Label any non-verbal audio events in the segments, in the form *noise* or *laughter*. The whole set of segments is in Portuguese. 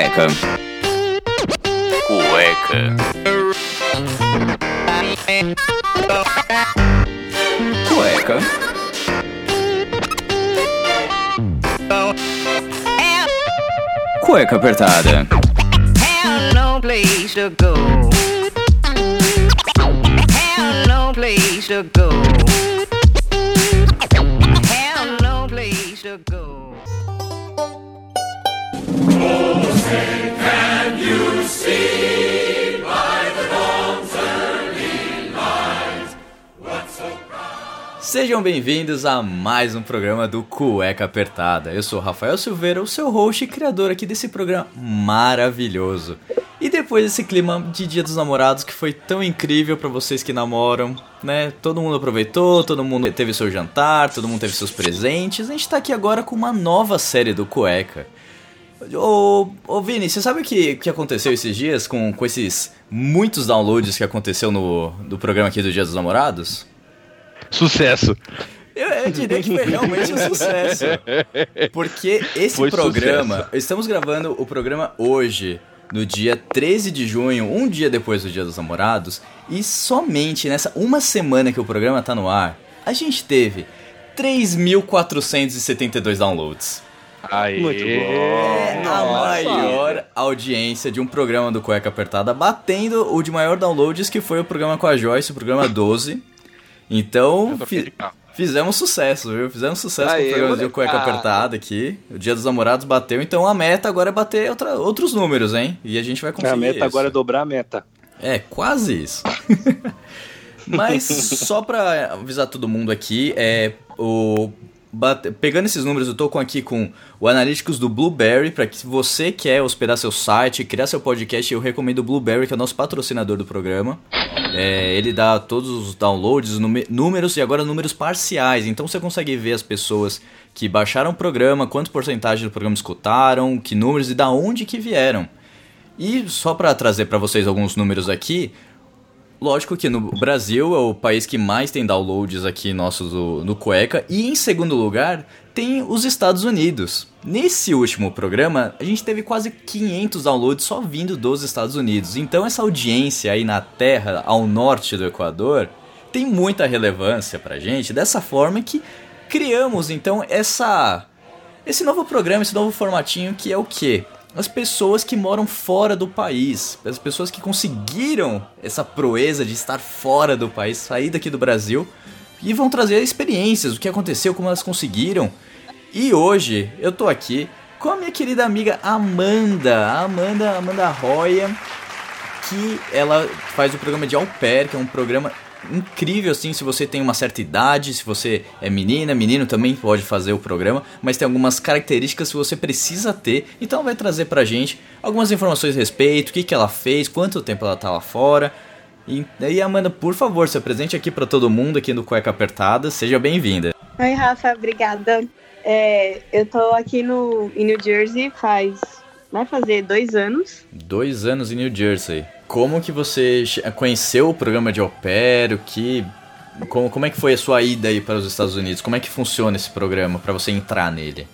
Cueca. Cueca. Cueca. Cueca apertada. Have no place to go. Have no place to go. Have no place to go. Sejam bem-vindos a mais um programa do Cueca Apertada. Eu sou Rafael Silveira, o seu host e criador aqui desse programa maravilhoso. E depois desse clima de Dia dos Namorados que foi tão incrível pra vocês que namoram, né? Todo mundo aproveitou, todo mundo teve seu jantar, todo mundo teve seus presentes. A gente tá aqui agora com uma nova série do Cueca. Ô, ô Vini, você sabe o que, que aconteceu esses dias com, com esses muitos downloads que aconteceu no do programa aqui do Dia dos Namorados? Sucesso. Eu, eu diria que foi realmente um sucesso. Porque esse Foi programa. sucesso. Estamos gravando o programa hoje, no dia 13 de junho, um dia depois do Dia dos Namorados, e somente nessa uma semana que o programa tá no ar, a gente teve 3.472 downloads. Aê. Muito bom. É a maior audiência de um programa do Cueca Apertada, batendo o de maior downloads, que foi o programa com a Joyce, o programa 12. Então, fi- fizemos sucesso, viu? Fizemos sucesso com Aê, o programa de Cueca. Apertada aqui. O Dia dos Namorados bateu, então a meta agora é bater outra- outros números, hein? E a gente vai conseguir A meta isso. agora é dobrar a meta. É, quase isso. *laughs* Mas só pra avisar todo mundo aqui, é o bate- pegando esses números, eu tô com aqui com o Analytics do Blueberry, para que você quer hospedar seu site, criar seu podcast, eu recomendo o Blueberry, que é o nosso patrocinador do programa. É, ele dá todos os downloads, números e agora números parciais. Então você consegue ver as pessoas que baixaram o programa, quanto porcentagem do programa escutaram, que números e da onde que vieram. E só para trazer para vocês alguns números aqui, lógico que no Brasil é o país que mais tem downloads aqui nossos do- no Cueca e em segundo lugar tem os Estados Unidos. Nesse último programa, a gente teve quase 500 downloads só vindo dos Estados Unidos. Então essa audiência aí na terra ao norte do Equador tem muita relevância pra gente, dessa forma que criamos então essa esse novo programa, esse novo formatinho que é o quê? As pessoas que moram fora do país, as pessoas que conseguiram essa proeza de estar fora do país, sair daqui do Brasil e vão trazer experiências, o que aconteceu, como elas conseguiram. E hoje eu tô aqui com a minha querida amiga Amanda, Amanda, Amanda Roya, que ela faz o programa de Au Pair, que é um programa incrível assim, se você tem uma certa idade, se você é menina, menino também pode fazer o programa, mas tem algumas características que você precisa ter, então vai trazer pra gente algumas informações a respeito, o que, que ela fez, quanto tempo ela tá lá fora. E aí, Amanda, por favor, se apresente aqui pra todo mundo aqui no Cueca Apertada, seja bem-vinda. Oi, Rafa, obrigada. É, eu tô aqui no, em New Jersey faz. Vai fazer dois anos. Dois anos em New Jersey. Como que você conheceu o programa de au pair? O que, como, como é que foi a sua ida aí para os Estados Unidos? Como é que funciona esse programa para você entrar nele?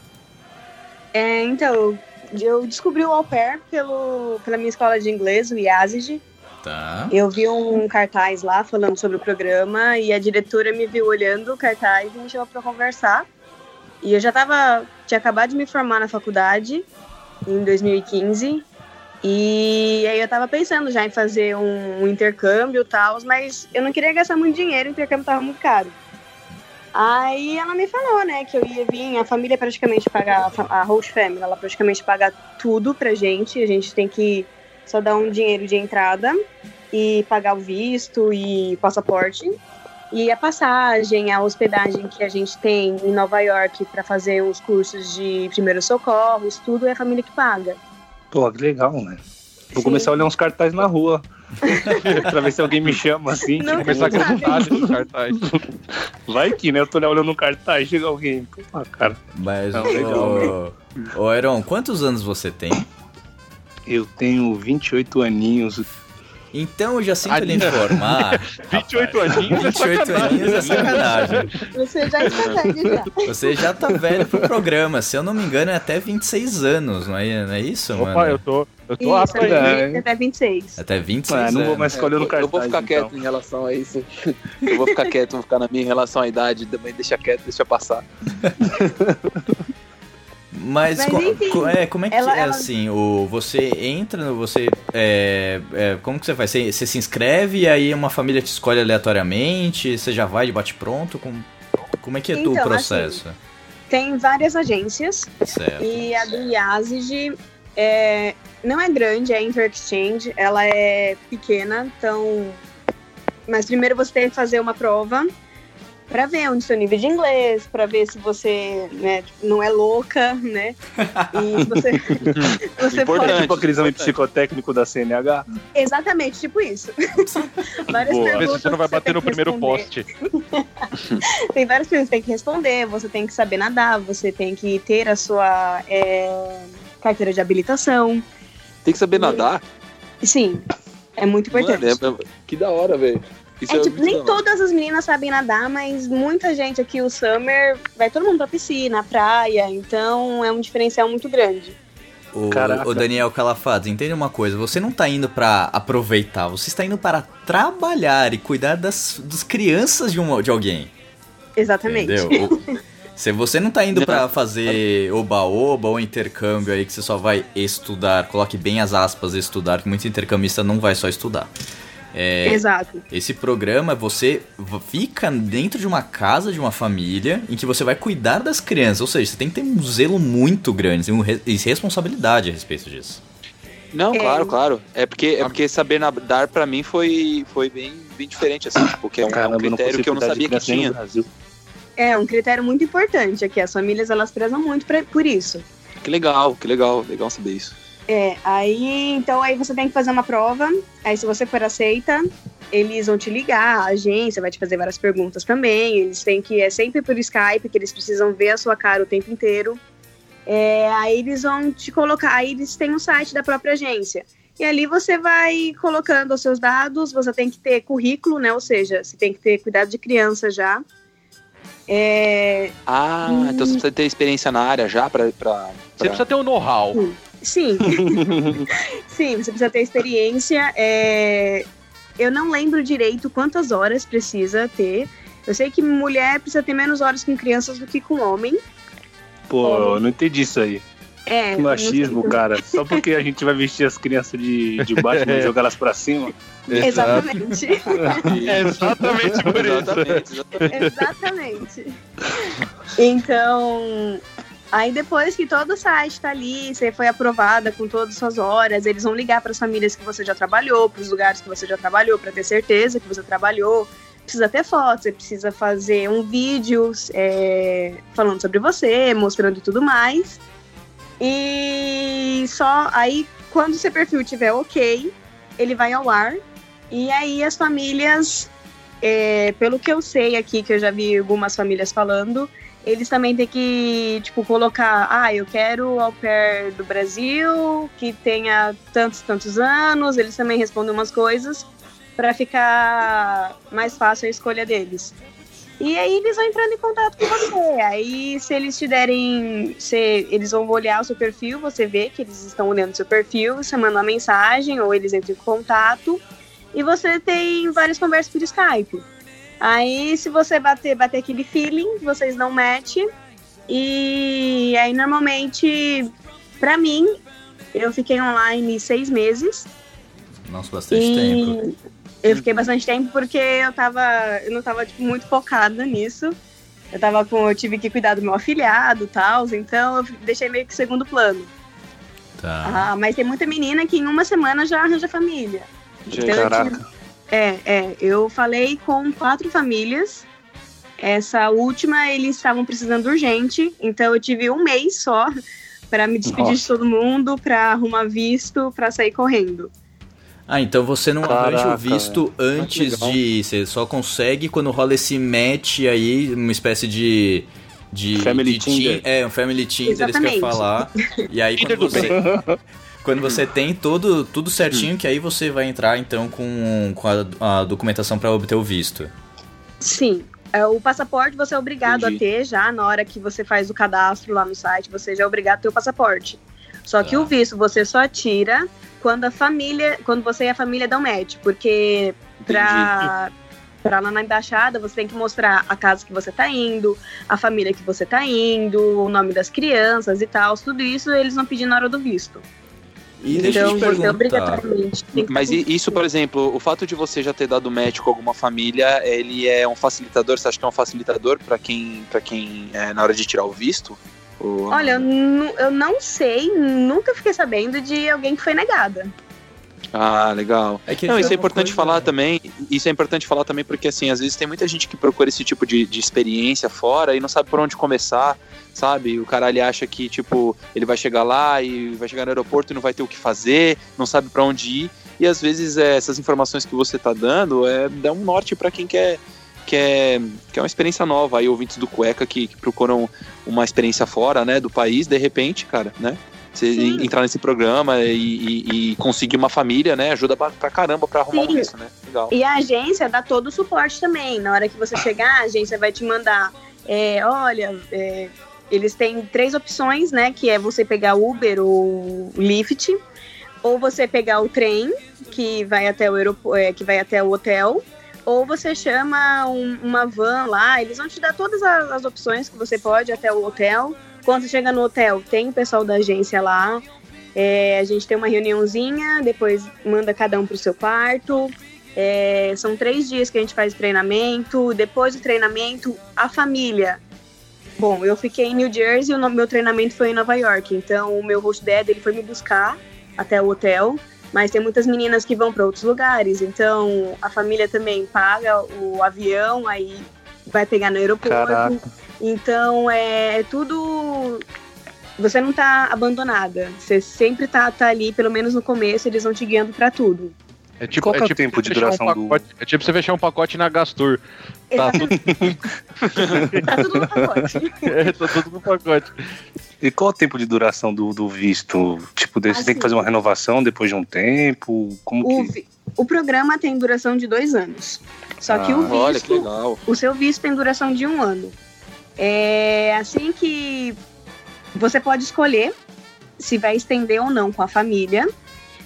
É, então, eu descobri o au pair pelo, pela minha escola de inglês, o IASIG. Tá. Eu vi um cartaz lá falando sobre o programa e a diretora me viu olhando o cartaz e me chamou pra conversar. E eu já tava. tinha acabado de me formar na faculdade em 2015. E aí eu tava pensando já em fazer um, um intercâmbio e tal, mas eu não queria gastar muito dinheiro, o intercâmbio tava muito caro. Aí ela me falou, né, que eu ia vir, a família praticamente pagar, a host family, ela praticamente paga tudo pra gente, a gente tem que só dar um dinheiro de entrada e pagar o visto e passaporte. E a passagem, a hospedagem que a gente tem em Nova York para fazer os cursos de primeiros socorros, tudo é a família que paga. Pô, que legal, né? Vou Sim. começar a olhar uns cartazes na rua. *laughs* pra ver se alguém me chama assim. Não, Começar a Sabe? acreditar nesse cartaz. Vai que, né? Eu tô olhando um cartaz, chega alguém. Pô, cara, Mas, Não, legal, ô, ô Aaron, quantos anos você tem? eu tenho 28 aninhos. Então eu já sinto lhe informar. *laughs* 28 aninhos é 28 aninhos é sacanagem. Você já está velho já. Você já tá velho pro programa. Se eu não me engano, é até 26 anos, não é, não é isso, mano? Opa, eu tô, eu tô Isso, apto aí. né? até 26. Até 26 Ah, não vou mais escolher no eu, cartaz. eu vou ficar então. quieto em relação a isso. *laughs* Eu vou ficar quieto, vou ficar na minha em relação à idade, também deixa quieto, deixa passar. *laughs* Mas, Mas co- é, como é que ela- é ela- assim? O, você entra, você. É, é, como que você faz? Você, você se inscreve e aí uma família te escolhe aleatoriamente? Você já vai de bate-pronto? Como, como é que é tu o Então, processo? Tem várias agências Certo. e a do Yazid é, não é grande, é Inter-Exchange, ela é pequena, então. Mas primeiro você tem que fazer uma prova para ver onde seu nível de inglês, para ver se você né, não é louca, né? E se você, *laughs* você Importante. pode. Tipo aquele exame psicotécnico da CNH. Exatamente, tipo isso. *laughs* várias Boa. Vê perguntas. se você não vai bater no primeiro responder. poste. *laughs* Tem várias coisas que tem que responder, você tem que saber nadar, você tem que ter a sua é, carteira de habilitação. Tem que saber nadar. Sim, é muito importante. Mano, é- é- que da hora, velho. Isso É, tipo, muito nem todas as meninas sabem nadar, mas muita gente aqui, o Summer, vai todo mundo pra piscina, praia, então é um diferencial muito grande. O, Caraca. o Daniel Calafados, entende uma coisa, você não tá indo pra aproveitar, você está indo para trabalhar e cuidar das, das crianças de, um, de alguém. Exatamente. Entendeu? *laughs* Se você não tá indo pra fazer oba-oba ou intercâmbio aí que você só vai estudar, coloque bem as aspas estudar, que muito intercambista não vai só estudar. É, Exato. esse programa você fica dentro de uma casa de uma família em que você vai cuidar das crianças, ou seja, você tem que ter um zelo muito grande, re- e responsabilidade a respeito disso. Não, É. claro, claro. É porque, é porque saber nadar pra mim foi, foi bem, bem diferente, assim, tipo, que é um, Caramba, um critério que eu não sabia que tinha. Brasil. É um critério muito importante aqui. As famílias elas prezam muito pra, por isso. Que legal, que legal, legal saber isso. É, aí então aí você tem que fazer uma prova. Aí se você for aceita, eles vão te ligar, a agência vai te fazer várias perguntas também. Eles têm que é sempre por Skype, que eles precisam ver a sua cara o tempo inteiro. É, aí eles vão te colocar, aí eles têm um site da própria agência. E ali você vai colocando os seus dados, você tem que ter currículo, né? Ou seja, você tem que ter cuidado de criança já. É, Ah, Hum. então você precisa ter experiência na área já pra. pra, Você precisa ter um know-how. Sim. *laughs* Sim, você precisa ter experiência. é, Eu não lembro direito quantas horas precisa ter. Eu sei que mulher precisa ter menos horas com crianças do que com homem. Pô, eu não entendi isso aí. É, Que machismo, cara. Só porque a gente vai vestir as crianças de, de Batman e *laughs* jogar elas pra cima. Exatamente. *laughs* É exatamente por isso. Exatamente, exatamente. Exatamente. Então, aí depois que todo o site tá ali, você foi aprovada com todas as suas horas, eles vão ligar para as famílias que você já trabalhou, para os lugares que você já trabalhou, para ter certeza que você trabalhou. Precisa ter fotos, você precisa fazer um vídeo é, falando sobre você, mostrando tudo mais. E só aí, quando seu perfil tiver ok, ele vai ao ar. E aí as famílias é, pelo que eu sei aqui, que eu já vi algumas famílias falando, eles também têm que, tipo, colocar, ah, eu quero au pair do Brasil, que tenha tantos, tantos anos, eles também respondem umas coisas para ficar mais fácil a escolha deles. E aí eles vão entrando em contato com você. Aí se eles te derem, se eles vão olhar o seu perfil, você vê que eles estão olhando o seu perfil, você manda uma mensagem ou eles entram em contato e você tem várias conversas por Skype. Aí, se você bater, bater aquele feeling, vocês dão match. E aí, normalmente, pra mim, eu fiquei online seis meses. Nossa, bastante e tempo. eu fiquei bastante tempo porque eu tava. Eu não tava tipo, muito focada nisso. Eu tava com. Eu tive que cuidar do meu afilhado e tal. Então eu deixei meio que segundo plano. Tá. Ah, mas tem muita menina que em uma semana já arranja família. Então, eu Caraca. tive- É, é. Eu falei com quatro famílias. Essa última, eles estavam precisando urgente. Então, eu tive um mês só *laughs* para me despedir de Nossa. todo mundo, para arrumar visto, para sair correndo. Ah, então você não arranja o Caraca, visto antes de. Você só consegue quando rola esse match aí, uma espécie de. de Family de Tinder. teen- É, um Family Tinder, eles querem Exatamente. falar. *laughs* E aí quando do você. *laughs* Quando você tem todo, tudo certinho, que aí você vai entrar então com, com a, a documentação para obter o visto. Sim. É, O passaporte você é obrigado Entendi. a ter já na hora que você faz o cadastro lá no site, você já é obrigado a ter o passaporte. Só que Tá. o visto você só tira quando a família, quando você e a família dão match, porque pra, pra lá na embaixada você tem que mostrar a casa que você tá indo, a família que você tá indo, o nome das crianças e tal, tudo isso eles vão pedir na hora do visto. E deixa eu então te você perguntar. Mas isso, por exemplo, o fato de você já ter dado match com alguma família, ele é um facilitador? Você acha que é um facilitador pra quem, pra quem é, na hora de tirar o visto? Ou- Olha, eu, eu não sei, nunca fiquei sabendo de alguém que foi negada. Ah, legal. É que Não, isso é uma importante coisa- falar também. Isso é importante falar também porque, assim, às vezes tem muita gente que procura esse tipo de, de experiência fora e não sabe por onde começar, sabe? O cara ali acha que, tipo, ele vai chegar lá e vai chegar no aeroporto e não vai ter o que fazer, não sabe pra onde ir. E às vezes é, essas informações que você tá dando é, dá um norte pra quem quer, quer, quer uma experiência nova. Aí, ouvintes do Cueca que, que procuram uma experiência fora, né, do país, de repente, cara, né? Você Sim. entrar nesse programa e, e- e conseguir uma família, né? Ajuda pra, caramba pra arrumar um Sim. visto, né? Legal. E a agência dá todo o suporte também. Na hora que você chegar, a agência vai te mandar. é, olha, é, eles têm três opções, né? Que é você pegar Uber ou Lyft, ou você pegar o trem que vai até o aeroporto, que vai até o hotel, ou você chama um- uma van lá. Eles vão te dar todas as, as opções que você pode até o hotel. Quando você chega no hotel, tem o pessoal da agência lá. É, a gente tem uma reuniãozinha, depois manda cada um pro seu quarto. É, são três dias que a gente faz treinamento. Depois do treinamento, a família. Bom, eu fiquei em New Jersey e o meu treinamento foi em Nova York. Então, o meu host dad ele foi me buscar até o hotel. Mas tem muitas meninas que vão para outros lugares. Então, a família também paga o avião, aí vai pegar no aeroporto. Caraca. Então, é, é tudo. Você não tá abandonada. Você sempre tá, tá ali, pelo menos no começo, eles vão te guiando para tudo. É tipo, é o tipo tempo você de fechar um duração do- pacote- É tipo você fechar um pacote na Gastur. Tá tudo, *laughs* Tá tudo no pacote. é, tá tudo no pacote. E qual é o tempo de duração do, do visto? Tipo, você tem Assim. que fazer uma renovação depois de um tempo? Como O, que. o programa tem duração de dois anos. Só que o Ah, Olha que visto, legal. o seu visto tem duração de um ano. É assim que você pode escolher se vai estender ou não com a família.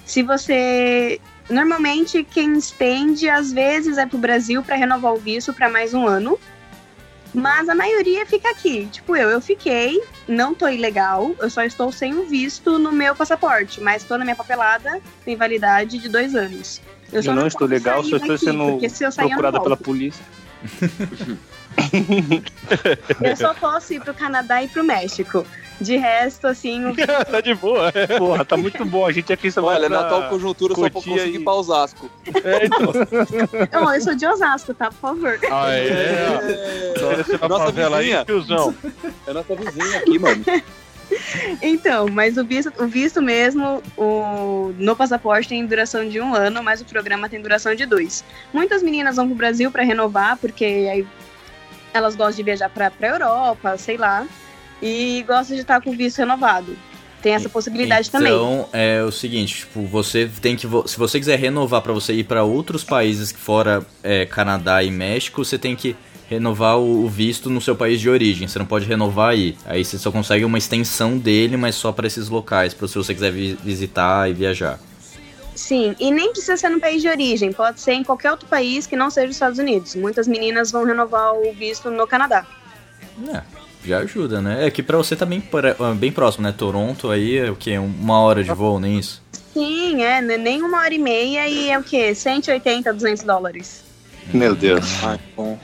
Se você. Normalmente, quem estende, às vezes, é pro Brasil para renovar o visto para mais um ano. Mas a maioria fica aqui. Tipo, eu, eu fiquei, não tô ilegal, eu só estou sem o visto no meu passaporte, mas tô na minha papelada, tem validade de dois anos. Eu só não estou posso legal, só estou daqui, sendo eu eu não procurada pela polícia. *laughs* Eu só posso ir pro Canadá e pro México. De resto, assim, o- *laughs* tá de boa. Porra, tá muito bom. A gente aqui só vai Olha, na atual conjuntura só Cotia consegui e- ir pra Osasco. É, então. *laughs* Eu sou de Osasco, tá? Por favor. Ah, é. Desce na Nossa aí, vizinha. tiozão. É nossa vizinha aqui, mano. Então, mas o visto, o visto mesmo, o, no passaporte tem duração de um ano, mas o programa tem duração de dois. Muitas meninas vão pro Brasil para renovar, porque aí elas gostam de viajar pra, pra Europa, sei lá, e gostam de estar com o visto renovado. Tem essa possibilidade também. Então, é o seguinte, tipo, você tem que se você quiser renovar pra você ir pra outros países fora é, Canadá e México, você tem que renovar o, visto no seu país de origem. Você não pode renovar aí. Aí você só consegue uma extensão dele, mas só pra esses locais, para se você quiser vi- visitar e viajar. Sim, e nem precisa ser no país de origem, pode ser em qualquer outro país que não seja os Estados Unidos. Muitas meninas vão renovar o visto no Canadá. É, já ajuda, né? É que pra você tá bem, pra- bem próximo, né? Toronto aí é o quê? Uma hora de voo, nem isso? Sim, é, né, nem uma hora e meia e é o quê? 180, 200 dólares. Meu Deus. Ai, bom.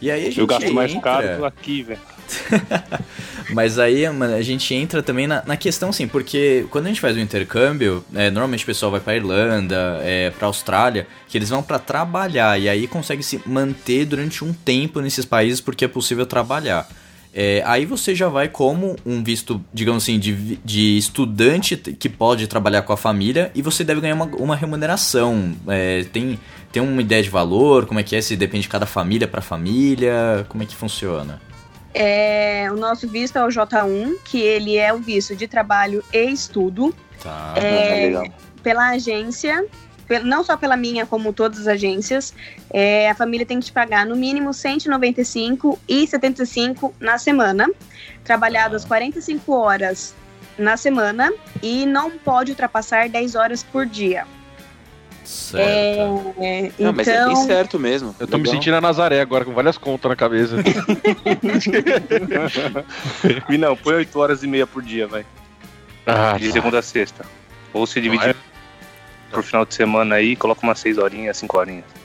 E aí a gente Eu gasto mais entra- caro aqui, velho. *laughs* Mas aí, mano, a gente entra também na, na questão, assim, porque quando a gente faz o intercâmbio, é, normalmente o pessoal vai pra Irlanda, é, pra Austrália, que eles vão pra trabalhar, e aí consegue se manter durante um tempo nesses países porque é possível trabalhar. É, aí você já vai como um visto, digamos assim, de, de estudante que pode trabalhar com a família e você deve ganhar uma, uma remuneração. É, tem, tem uma ideia de valor? Como é que é? Se depende de cada família pra família? Como é que funciona? É, o nosso visto é o J1, que ele é o visto de trabalho e estudo. Tá. É, legal. pela agência, não só pela minha, como todas as agências, é, a família tem que te pagar no mínimo 195 e 75 na semana, trabalhadas 45 horas na semana e não pode ultrapassar 10 horas por dia. Certo. É, Não, mas é bem então, certo mesmo. Eu tô me Legal. sentindo a Nazaré agora, com várias contas na cabeça. *laughs* E não, põe 8 horas e meia por dia, vai. Ah, De segunda a sexta. Ou se Não dividir é? Por final de semana aí, coloca umas 6 horinhas, 5 horinhas.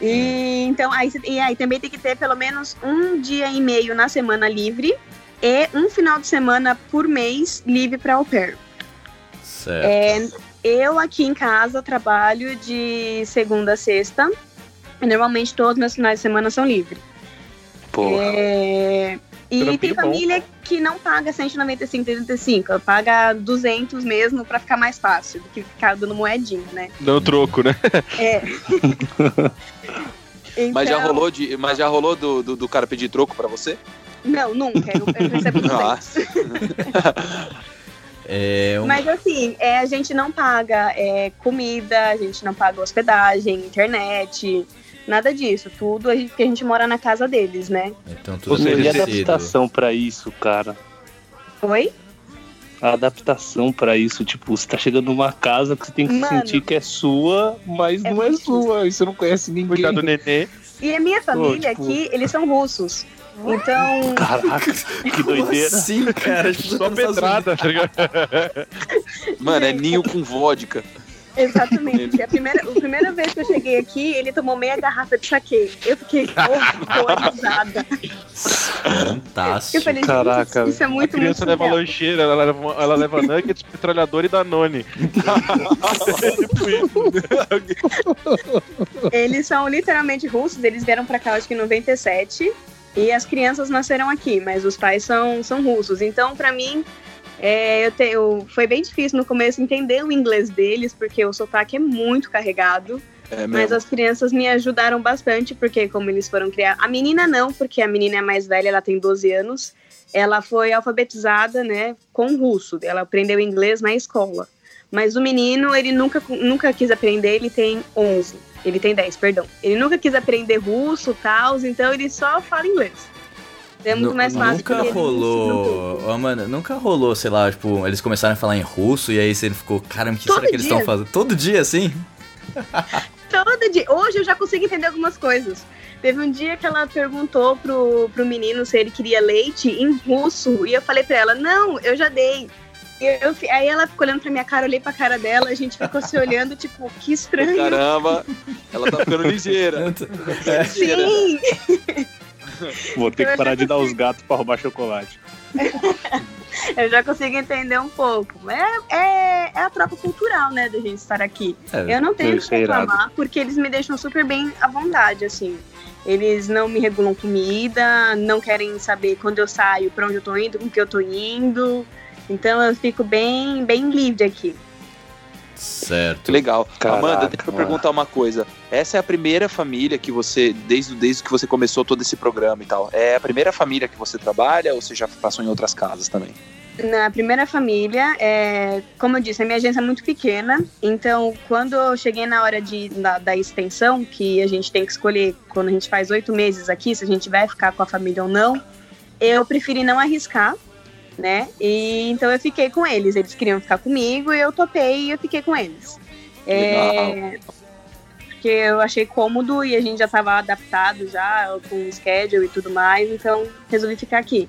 E então aí, e aí também tem que ter pelo menos um dia e meio na semana livre e um final de semana por mês livre para au pair. Certo. É, eu aqui em casa trabalho de segunda a sexta. E normalmente todos os meus finais de semana são livres. Porra. É, e Trampinho tem bom. família que não paga 195, 35, paga 200 mesmo pra ficar mais fácil do que ficar dando moedinha, né? Dando troco, né? É. *laughs* Mas já Então- rolou, de, mas já rolou do, do, do cara pedir troco pra você? Não, nunca. Eu, eu recebo *laughs* Ah. 200. *laughs* É um- Mas assim, é, a gente não paga é, comida, a gente não paga hospedagem, internet, nada disso. Tudo a gente, porque a gente mora na casa deles, né? Então tudo Ou seja, e a adaptação pra isso, cara? Oi? A adaptação pra isso, tipo, você tá chegando numa casa que você tem que Mano. sentir que é sua, mas É não é sua, e você não conhece ninguém. Cuidar do nenê. E a minha família tipo- aqui, eles são russos. Então, Caraca, que doideira. assim, cara? Só pedrada, tá ligado? *laughs* Mano, é ninho com vodka. Exatamente. A primeira, a primeira vez que eu cheguei aqui, ele tomou meia garrafa de saquê. Eu fiquei horrorizada. Unidos. Fantástico. Eu falei, gente, Caraca, isso, isso é A muito, criança muito leva lancheira, ela leva, ela leva nuggets, metralhador e danone. *laughs* Eles são literalmente russos, eles vieram pra cá acho que em 97 e as crianças nasceram aqui, mas os pais são, são russos. Então, pra mim, é, eu tenho, foi bem difícil no começo entender o inglês deles, porque o sotaque é muito carregado. É Mas as crianças me ajudaram bastante, porque como eles foram criar. A menina não, porque a menina é mais velha, ela tem 12 anos. Ela foi alfabetizada, né, com russo. Ela aprendeu inglês na escola. Mas o menino, ele nunca, nunca quis aprender, ele tem 11. Ele tem 10, perdão. Ele nunca quis aprender russo tal, então ele só fala inglês. É muito Nu- mais fácil. Nunca rolou. Ó, mano, nunca rolou, sei lá, tipo, eles começaram a falar em russo e aí você ficou, caramba, o que Todo será que eles estão fazendo? Todo dia assim? *laughs* Todo dia. Hoje eu já consigo entender algumas coisas. Teve um dia que ela perguntou pro, pro menino se ele queria leite em russo. E eu falei pra ela, não, eu já dei. E eu aí ela ficou olhando pra minha cara, olhei pra cara dela, a gente ficou se olhando, tipo, que estranho. Caramba, ela tá ficando *laughs* ligeira. ligeira. Sim! *laughs* *laughs* Vou ter que parar de dar os gatos pra roubar chocolate. *laughs* Eu já consigo entender um pouco. É, é, é a troca cultural, né, da gente estar aqui. É, Eu não tenho que é reclamar, porque eles me deixam super bem à vontade, assim. Eles não me regulam comida, não querem saber quando eu saio, pra onde eu tô indo, com que eu tô indo. Então eu fico bem, bem livre aqui. Certo. Que legal. Caraca, Amanda, deixa eu perguntar uma coisa. Essa é a primeira família que você, desde, desde que você começou todo esse programa e tal, é a primeira família que você trabalha ou você já passou em outras casas também? Na primeira família, é, como eu disse, a minha agência é muito pequena, então quando eu cheguei na hora de, da, da extensão, que a gente tem que escolher quando a gente faz oito meses aqui, se a gente vai ficar com a família ou não, eu preferi não arriscar, né? E então eu fiquei com eles. Eles queriam ficar comigo e eu topei e eu fiquei com eles. É, porque eu achei cômodo e a gente já estava adaptado já com o schedule e tudo mais, então resolvi ficar aqui.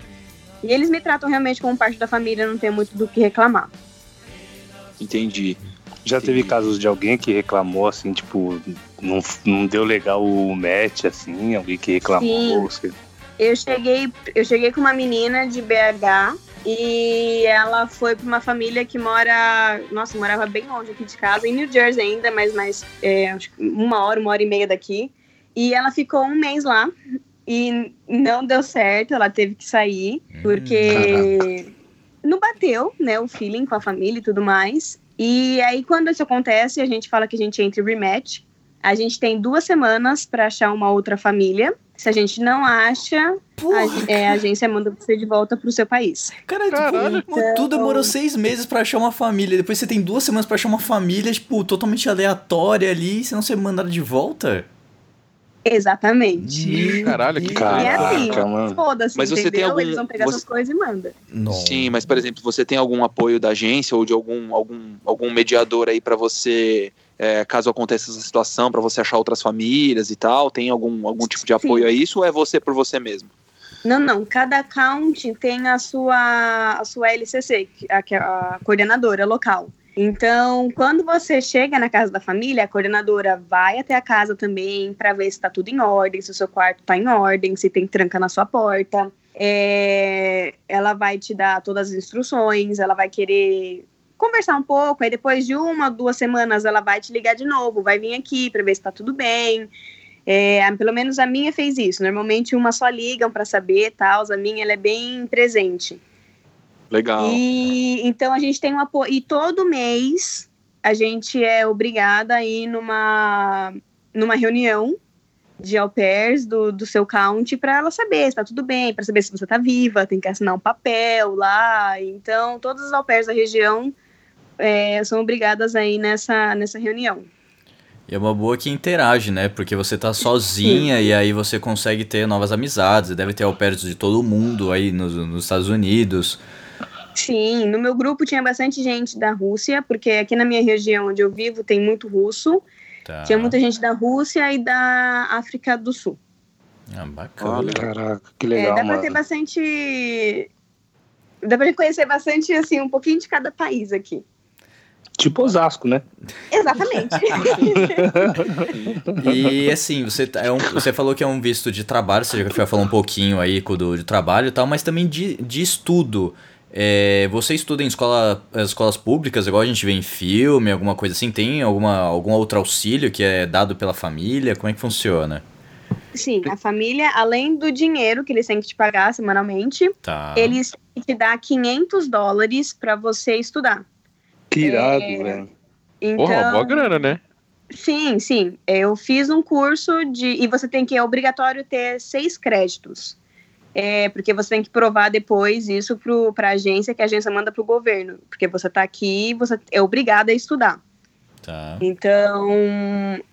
E eles me tratam realmente como parte da família, não tenho muito do que reclamar. Entendi. Já teve casos de alguém que reclamou, assim, tipo, não, não deu legal o match, assim, alguém que reclamou. você- Eu cheguei, eu cheguei com uma menina de BH e ela foi para uma família que mora, nossa, morava bem longe aqui de casa, em New Jersey ainda, mas mais é, uma hora, uma hora e meia daqui. E ela ficou um mês lá e não deu certo, ela teve que sair porque não bateu, né, o feeling com a família e tudo mais. E aí quando isso acontece, a gente fala que a gente entra em rematch. A gente tem duas semanas para achar uma outra família Se a gente não acha, a, é, a agência manda você de volta pro seu país. cara, Caralho. tipo, tu demorou seis meses pra achar uma família. Depois você tem duas semanas pra achar uma família, tipo, totalmente aleatória ali, senão você é mandado de volta? Exatamente. Caralho, que E é assim, foda-se, Mas você tem entendeu? algum- Eles vão pegar você- suas coisas e manda. Nossa. Sim, mas por exemplo, você tem algum apoio da agência ou de algum, algum, algum mediador aí pra você, é, caso aconteça essa situação, pra você achar outras famílias e tal? Tem algum, algum tipo de apoio a isso ou é você por você mesmo? Não, não. Cada account tem a sua, a sua LCC, que- a, é a coordenadora local. Então, quando você chega na casa da família, a coordenadora vai até a casa também para ver se está tudo em ordem, se o seu quarto está em ordem, se tem tranca na sua porta. É, ela vai te dar todas as instruções, ela vai querer conversar um pouco, aí depois de uma, duas semanas ela vai te ligar de novo, vai vir aqui para ver se está tudo bem. É, pelo menos a minha fez isso. Normalmente uma só ligam para saber, tal. A minha ela é bem presente. Legal. E então a gente tem um apoio. E todo mês a gente é obrigada a ir numa, numa reunião de au pairs do, do seu county para ela saber se tá tudo bem, para saber se você tá viva, tem que assinar um papel lá. Então, todas as au pairs da região é, são obrigadas aí nessa, nessa reunião. E é uma boa que interage, né? Porque você tá sozinha e aí você consegue ter novas amizades. Deve ter au pairs de todo mundo aí nos, nos Estados Unidos. Sim, no meu grupo tinha bastante gente da Rússia, porque aqui na minha região onde eu vivo tem muito russo. Tá. Tinha muita gente da Rússia e da África do Sul. Ah, bacana. Olha. Caraca, que É, legal, dá pra mano. ter bastante. Dá pra conhecer bastante, assim, um pouquinho de cada país aqui. Tipo Osasco, né? Exatamente. *laughs* E assim, você, tá- é um, você falou que é um visto de trabalho, você já falou um pouquinho aí do, de trabalho e tal, mas também de, de estudo. É, você estuda em escola, as escolas públicas, igual a gente vê em filme, alguma coisa assim? Tem alguma, algum outro auxílio que é dado pela família? Como é que funciona? Sim, a família, além do dinheiro que eles têm que te pagar semanalmente, Tá. eles têm que te dar 500 dólares pra você estudar. Que irado, É. velho. Então, Porra, boa grana, né? Sim, sim. Eu fiz um curso de. E você tem que. É obrigatório ter seis créditos. É, porque você tem que provar depois isso para a agência, que a agência manda para o governo. Porque você está aqui você é obrigada a estudar. Tá. Então,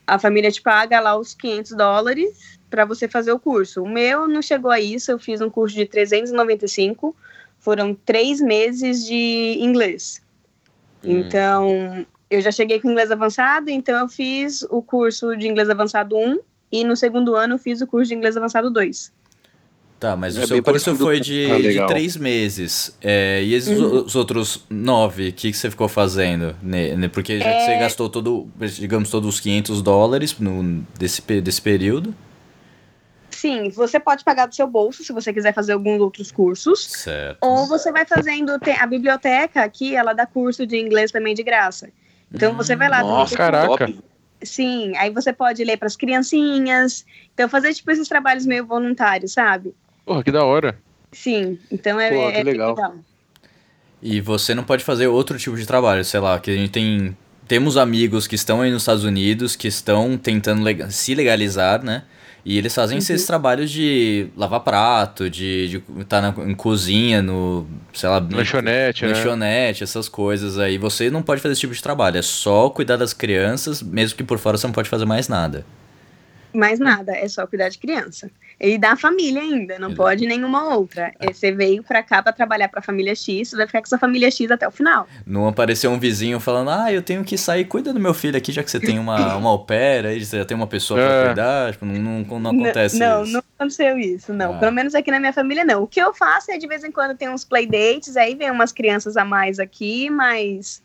a família te paga lá os 500 dólares para você fazer o curso. O meu não chegou a isso, eu fiz um curso de 395. Foram três meses de inglês. Hum. Então, eu já cheguei com inglês avançado, então eu fiz o curso de inglês avançado 1 e no segundo ano eu fiz o curso de inglês avançado 2. Tá, mas É o seu curso parecido foi de, Ah, de três meses. É, e esses Uhum. os outros nove, o que, que você ficou fazendo? Né, Porque já que você É. gastou todo, digamos, todos os 500 dólares no, desse, desse período. Sim, você pode pagar do seu bolso se você quiser fazer alguns outros cursos. Certo. Ou você vai fazendo. tem- A biblioteca aqui, ela dá curso de inglês também de graça. Então você vai lá. Nossa, você- caraca. top. Sim, aí você pode ler para as criancinhas. Então fazer tipo esses trabalhos meio voluntários, sabe? Porra, que da hora. Sim, então é, Pô, que é bem legal. E você não pode fazer outro tipo de trabalho, sei lá, que a gente tem. Temos amigos que estão aí nos Estados Unidos, que estão tentando se legalizar, né? E eles fazem esses trabalhos de lavar prato, de estar na em cozinha, no, sei lá, Lanchonete, né? lanchonete, essas coisas aí. Você não pode fazer esse tipo de trabalho, é só cuidar das crianças, mesmo que por fora você não pode fazer mais nada. Mais nada, é só cuidar de criança. E da família ainda, não Exato. pode nenhuma outra. É, Você veio pra cá pra trabalhar pra família X, você vai ficar com sua família X até o final. Não apareceu um vizinho falando, ah, eu tenho que sair, cuida do meu filho aqui, já que você tem uma, *laughs* uma pair, aí você já tem uma pessoa pra É. cuidar, tipo, não, não, não acontece não, isso. não aconteceu isso, não. Ah. Pelo menos aqui na minha família, não. O que eu faço é de vez em quando tem uns playdates, aí vem umas crianças a mais aqui, mas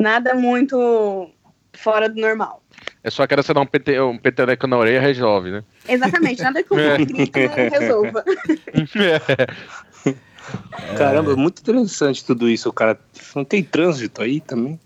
nada muito fora do normal. É só que você dar um, pete, um peteleco na orelha resolve, né? Exatamente, nada que o *laughs* É. grito não resolva. *laughs* Caramba, muito interessante tudo isso, cara. Não tem trânsito aí também?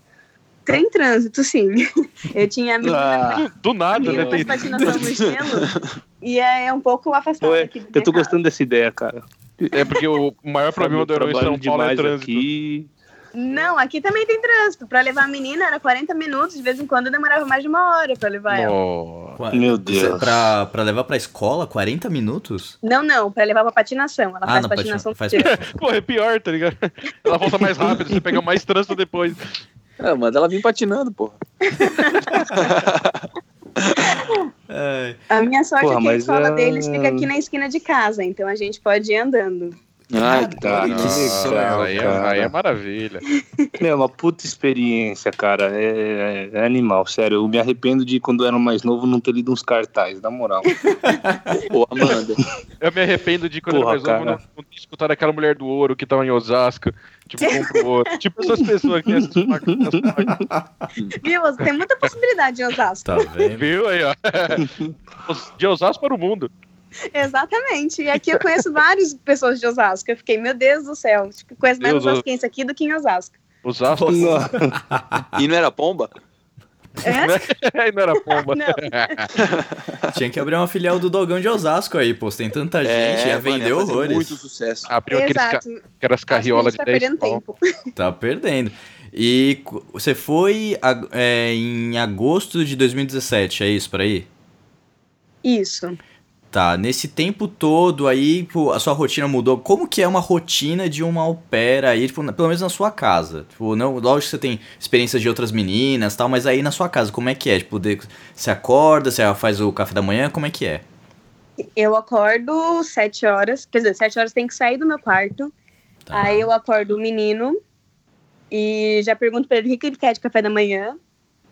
Tem trânsito, sim. *laughs* Eu tinha Ah, Do nada, né? Tem... patinação no gelo e é um pouco afastado Ué, eu tô mercado. gostando dessa ideia, cara. É porque o maior problema do trabalho São Paulo é trânsito. aqui. Não, aqui também tem trânsito. Pra levar a menina era 40 minutos, de vez em quando demorava mais de uma hora pra levar ela. Nossa. Qua- Meu Você- Deus. Pra, pra levar pra escola, 40 minutos? Não, não, pra levar pra patinação. Ela faz não, patinação patina- faz dia. *laughs* Pô, é pior, tá ligado? Ela volta mais rápido, você pega mais trânsito depois. É, manda ela vir patinando, porra. *laughs* É, A minha sorte Porra, é que a escola é- deles fica aqui na esquina de casa, então a gente pode ir andando. Ai, Tá, que Nossa, legal, aí, é, cara. aí é maravilha. *laughs* Meu, uma puta experiência, cara. É, é animal, sério. Eu me arrependo de quando eu era mais novo não ter lido uns cartazes, na moral. *laughs* Pô, Amanda. Eu me arrependo de quando Porra, eu era mais novo cara. não, não ter escutado aquela mulher do ouro que tava em Osasco. Tipo, compra o ouro. tipo essas pessoas que assistem Viu? Tem muita possibilidade em Osasco. tá vendo? Viu aí, ó? *laughs* De Osasco para o mundo. Exatamente. E aqui eu conheço várias pessoas de Osasco. Eu fiquei, meu Deus do céu. Que conheço mais osasquense aqui do que em Osasco. Osasco *laughs* E não era pomba? É? *laughs* não era pomba. Não. *laughs* Tinha que abrir uma filial do Dogão de Osasco aí, pô. Tem tanta gente, ia mano, vender ia fazer horrores. muito sucesso. Abriu aqueles, ca- Exato. aquelas carriolas de que a gente 10 tá perdendo tempo. Tá perdendo. E você foi é, em agosto de 2017, é isso, por aí? Isso. Tá, nesse tempo todo aí, pô, a sua rotina mudou. Como que é uma rotina de uma au pair aí, tipo, na- pelo menos na sua casa? Tipo, não, lógico que você tem experiências de outras meninas tal, mas aí na sua casa, como é que é? Tipo, de- você acorda, você faz o café da manhã, como é que é? Eu acordo sete horas. Quer dizer, sete horas tem que sair do meu quarto. Tá. Aí eu acordo o menino e já pergunto pra ele o que ele quer de café da manhã.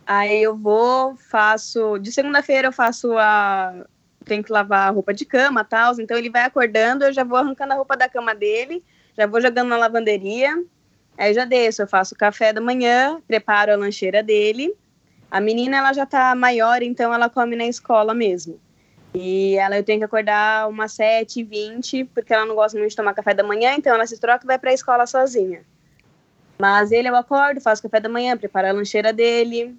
Aí eu vou, faço. De segunda-feira eu faço a. Tenho que lavar a roupa de cama tal. Então ele vai acordando, eu já vou arrancando a roupa da cama dele, já vou jogando na lavanderia. Aí já desço, eu faço o café da manhã, preparo a lancheira dele. A menina ela já tá maior, então ela come na escola mesmo. E ela eu tenho que acordar umas 7h20, porque ela não gosta muito de tomar café da manhã, então ela se troca e vai pra escola sozinha. Mas ele eu acordo, faço café da manhã, preparo a lancheira dele.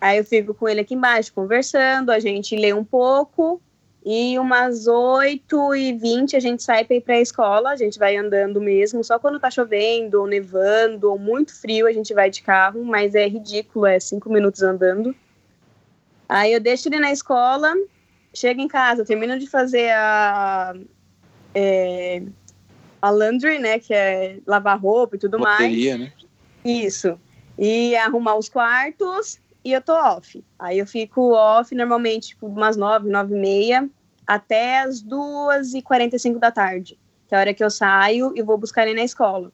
Aí eu fico com ele aqui embaixo conversando, a gente lê um pouco. E umas 8h20 a gente sai pra ir pra escola, a gente vai andando mesmo, só quando tá chovendo, ou nevando, ou muito frio, a gente vai de carro, mas é ridículo, é cinco minutos andando. Aí eu deixo ele na escola, chego em casa, termino de fazer a. é, a laundry, né? Que é lavar roupa e tudo mais. Bateria, né? Isso. E arrumar os quartos e eu tô off. Aí eu fico off normalmente tipo, umas 9, 9 e meia até as 2 e 45 da tarde. Que é a hora que eu saio e vou buscar ele na escola.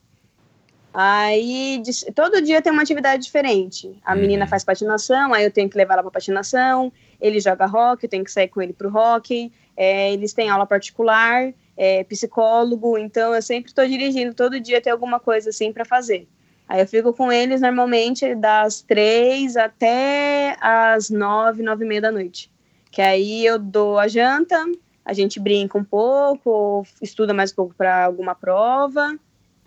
Aí todo dia tem uma atividade diferente. A Uhum. menina faz patinação, aí eu tenho que levar ela pra patinação. Ele joga rock, eu tenho que sair com ele pro hockey. É, eles têm aula particular, é, psicólogo, então eu sempre estou dirigindo, todo dia tem alguma coisa assim para fazer. Aí eu fico com eles normalmente das três até as nove, nove e meia da noite. Que aí eu dou a janta, a gente brinca um pouco, ou estuda mais um pouco para alguma prova.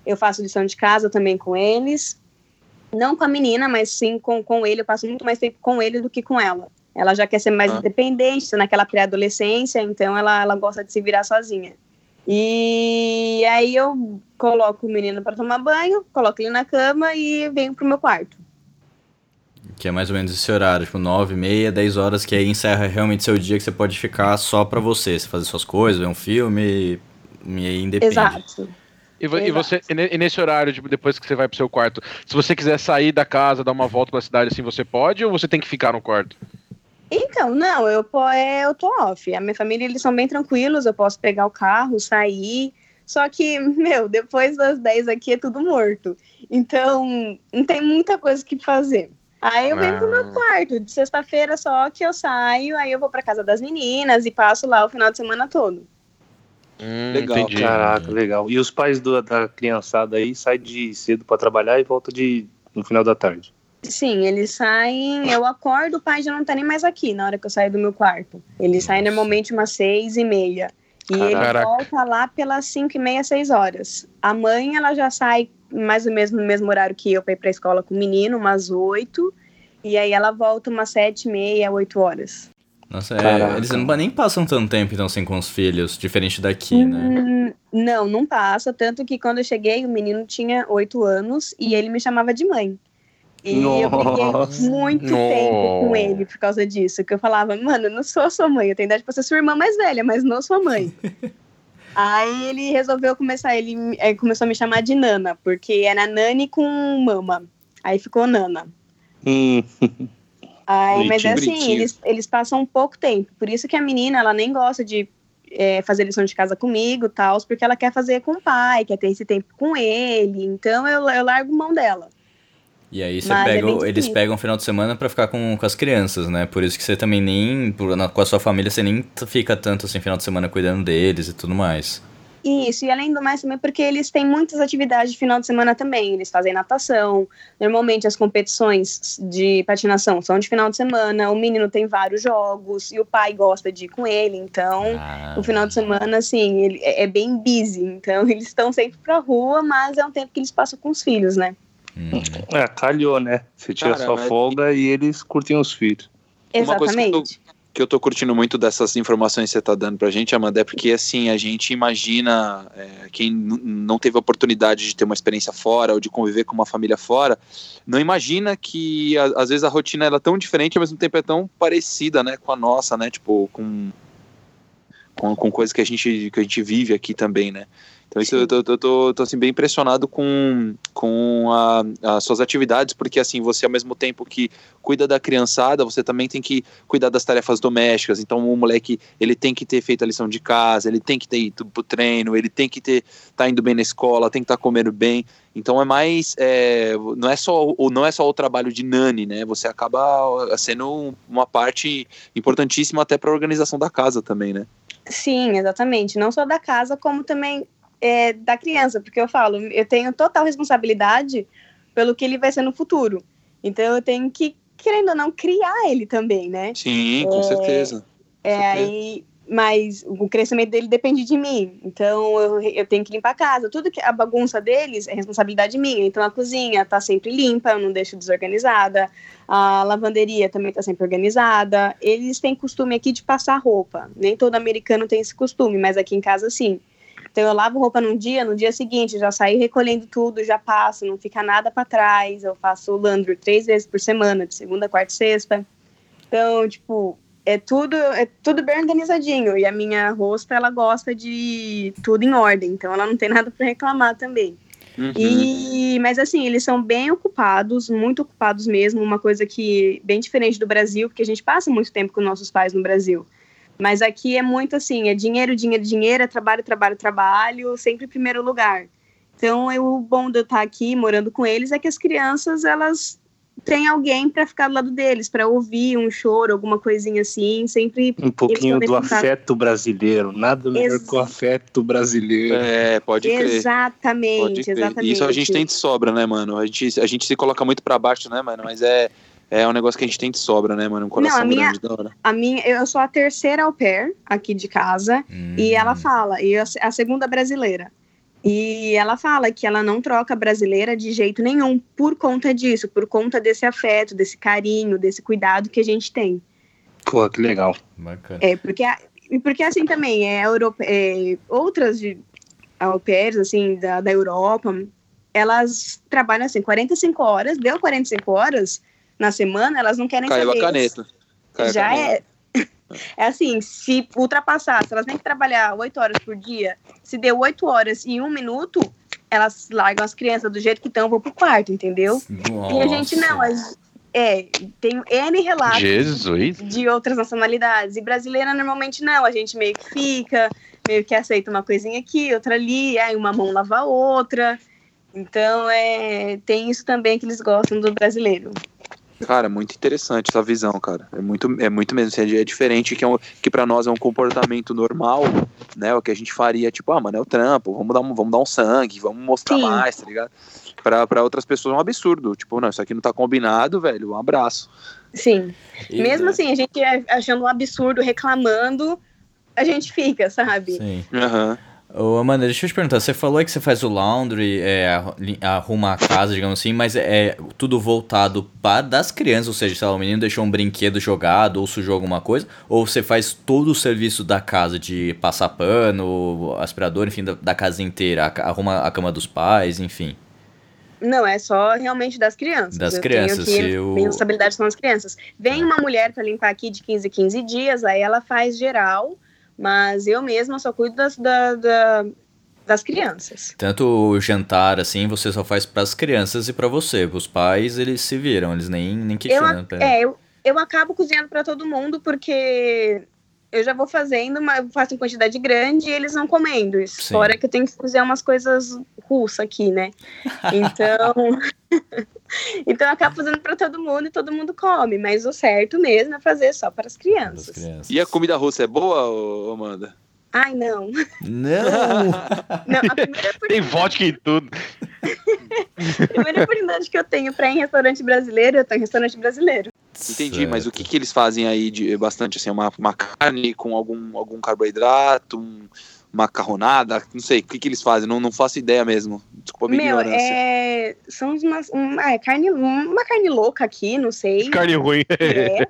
Eu faço lição de casa também com eles. Não com a menina, mas sim com, com ele. Eu passo muito mais tempo com ele do que com ela. Ela já quer ser mais Ah. independente, tá naquela pré-adolescência, então ela, ela gosta de se virar sozinha. E aí eu coloco o menino para tomar banho, coloco ele na cama e venho pro meu quarto. Que é mais ou menos esse horário, tipo 9, meia, 10 horas, que aí encerra realmente seu dia que você pode ficar só pra você, você fazer suas coisas, ver um filme e aí independe. Exato. E, e você, e e nesse horário, tipo, depois que você vai pro seu quarto, se você quiser sair da casa, dar uma volta pela cidade assim, você pode ou você tem que ficar no quarto? Então, não, eu, po- é, eu tô off. A minha família, eles são bem tranquilos, eu posso pegar o carro, sair. Só que, *laughs* meu, depois das 10 aqui é tudo morto. Então, não tem muita coisa que fazer. Aí eu venho pro meu Ah. quarto, de sexta-feira só que eu saio, aí eu vou pra casa das meninas e passo lá o final de semana todo. Hum, Legal, entendi. Caraca, legal. E os pais do- da criançada aí saem de cedo pra trabalhar e voltam de, no final da tarde. Sim, eles saem, eu acordo, o pai já não tá nem mais aqui na hora que eu saio do meu quarto. Ele sai normalmente umas seis e meia. E ele Caraca. volta lá pelas cinco e meia, seis horas. A mãe, ela já sai mais ou menos no mesmo horário que eu pra ir pra escola com o menino, umas oito. E aí ela volta umas sete e meia, oito horas. Nossa, é, eles não, nem passam tanto tempo então assim com os filhos, diferente daqui, né? Hum, Não, não passa. Tanto que quando eu cheguei, o menino tinha oito anos e ele me chamava de mãe. E eu Nossa. briguei muito tempo com ele por causa disso. Que eu falava, mano, eu não sou sua mãe, eu tenho idade pra ser sua irmã mais velha, mas não sua mãe. *laughs* Aí ele resolveu começar, ele eh, começou a me chamar de Nana, porque era Nani com mama. Aí ficou Nana. Hum, Aí, mas é assim, eles, eles passam um pouco tempo. Por isso que a menina, ela nem gosta de é, fazer lição de casa comigo tal, porque ela quer fazer com o pai, quer ter esse tempo com ele. Então eu, eu largo mão dela. E aí você é pega, o- eles pegam o final de semana pra ficar com, com as crianças, né? Por isso que você também nem, com a sua família, você nem fica tanto assim final de semana cuidando deles e tudo mais. Isso, e além do mais também porque eles têm muitas atividades de final de semana também. Eles fazem natação. Normalmente as competições de patinação são de final de semana. O menino tem vários jogos e o pai gosta de ir com ele. Então, Ah, o final de semana, assim, ele é é bem busy. Então, *laughs* eles estão sempre pra rua, mas é um tempo que eles passam com os filhos, né? Hum. é, calhou, né? Você tira Cara, sua mas- folga e eles curtem os filhos. Uma coisa que eu tô- Exatamente. que eu tô curtindo muito dessas informações que você tá dando pra gente, Amanda, é porque assim, a gente imagina é, quem não teve a oportunidade de ter uma experiência fora ou de conviver com uma família fora, não imagina que a- às vezes a rotina ela é tão diferente, ao mesmo tempo é tão parecida, né, com a nossa, né, tipo, com com, com coisas que a gente que a gente vive aqui também, né? Então isso eu tô, tô, tô, tô, assim, bem impressionado com, com a- as suas atividades, porque assim, você ao mesmo tempo que cuida da criançada, você também tem que cuidar das tarefas domésticas. Então o moleque, ele tem que ter feito a lição de casa, ele tem que ter ido pro treino, ele tem que ter tá indo bem na escola, tem que estar comendo bem. Então é mais é, não é só não é só o trabalho de nani, né? Você acaba sendo uma parte importantíssima até para a organização da casa também, né? Sim, exatamente. Não só da casa, como também é, da criança, porque eu falo, eu tenho total responsabilidade pelo que ele vai ser no futuro. Então eu tenho que, querendo ou não, criar ele também, né? Sim, com certeza. É certeza. aí, mas o crescimento dele depende de mim. Então eu, eu tenho que limpar a casa. Tudo que a bagunça deles é responsabilidade minha. Então a cozinha tá sempre limpa, eu não deixo desorganizada. A lavanderia também tá sempre organizada. Eles têm costume aqui de passar roupa. Nem todo americano tem esse costume, mas aqui em casa sim. Então eu lavo roupa num dia, no dia seguinte já saio recolhendo tudo, já passo, não fica nada para trás. Eu faço laundry três vezes por semana, de segunda, quarta e sexta. Então, tipo, é tudo, é tudo bem organizadinho. E a minha rosta, ela gosta de tudo em ordem, então ela não tem nada para reclamar também. Uhum. E, mas assim, eles são bem ocupados, muito ocupados mesmo, uma coisa que bem diferente do Brasil, porque a gente passa muito tempo com nossos pais no Brasil. Mas aqui é muito assim, é dinheiro, dinheiro, dinheiro, é trabalho, trabalho, trabalho, sempre em primeiro lugar. Então, eu, o bom de eu estar aqui morando com eles é que as crianças, elas têm alguém para ficar do lado deles, para ouvir um choro, alguma coisinha assim, sempre Um pouquinho do afeto brasileiro. Nada melhor Ex- que o afeto brasileiro. É, pode crer. Pode Exatamente, crer. exatamente. Isso a gente tem de sobra, né, mano? A gente, a gente se coloca muito pra baixo, né, mano? Mas é, é um negócio que a gente tem de sobra, né, mano? Um coração Não, a minha- grande da hora. A minha, eu sou a terceira au pair aqui de casa Hum. e ela fala, e eu- a segunda brasileira. E ela fala que ela não troca brasileira de jeito nenhum por conta disso, por conta desse afeto, desse carinho, desse cuidado que a gente tem. Pô, que legal. Bacana. É, porque, e porque assim também, é, europe, é, outras de au pairs, assim, da, da Europa, elas trabalham assim, 45 horas, deu 45 horas na semana, elas não querem Caiu a saber. caneta. Caiu a já caneta. é. *laughs* É assim, se ultrapassar, se elas têm que trabalhar 8 horas por dia, se deu 8 horas e um minuto, elas largam as crianças do jeito que estão, vão pro quarto, entendeu? E a gente não, a gente- é, tem N relatos Jesus. de outras nacionalidades. E brasileira normalmente não, a gente meio que fica, meio que aceita uma coisinha aqui, outra ali, aí uma mão lava a outra. Então é, tem isso também que eles gostam do brasileiro. Cara, muito interessante essa visão, cara. É muito, é muito mesmo. assim, É diferente que, é um, que para nós é um comportamento normal, né? O que a gente faria, tipo, ah, mano, é o trampo, vamos dar um, vamos dar um sangue, vamos mostrar Sim. mais, tá ligado? Pra, pra outras pessoas é um absurdo. Tipo, não, isso aqui não tá combinado, velho. Um abraço. Sim. E- Mesmo assim, a gente é achando um absurdo, reclamando, a gente fica, sabe? Sim. Aham. Ô, Amanda, deixa eu te perguntar, você falou que você faz o laundry, é, arruma a casa, digamos assim, mas é tudo voltado para das crianças, ou seja, lá, o menino deixou um brinquedo jogado ou sujou alguma coisa, ou você faz todo o serviço da casa, de passar pano, aspirador, enfim, da, da casa inteira, a arruma a cama dos pais, enfim. Não, é só realmente das crianças. Das eu crianças, Tenho se que, o- Minha responsabilidade são as crianças. Vem uma mulher para limpar aqui de 15 em 15 dias, aí ela faz geral, mas eu mesma só cuido das, da- da- das crianças. Tanto o jantar, assim, você só faz pras crianças e pra você, os pais, eles se viram, eles nem, nem Eu, questionam. a- pra- é, eu, eu acabo cozinhando para todo mundo porque eu já vou fazendo, mas eu faço em quantidade grande e eles vão comendo. Isso Sim. Fora que eu tenho que cozinhar umas coisas russas aqui, né? *laughs* Então. *laughs* então eu acabo fazendo para todo mundo e todo mundo come. Mas o certo mesmo é fazer só para as crianças. crianças. E a comida russa é boa, Amanda? Ai, não. Não! *laughs* não a primeira, *laughs* Tem vodka e tudo. a primeira oportunidade que eu tenho para ir em restaurante brasileiro, eu tô em restaurante brasileiro. Entendi, mas o que, que eles fazem aí de bastante assim, uma, uma carne com algum, algum carboidrato, um, macarronada, não sei, o que, que eles fazem? Não, não faço ideia mesmo. Desculpa a minha Meu, ignorância. é. São umas. Uma, é carne, uma carne louca aqui, não sei. Carne ruim. É,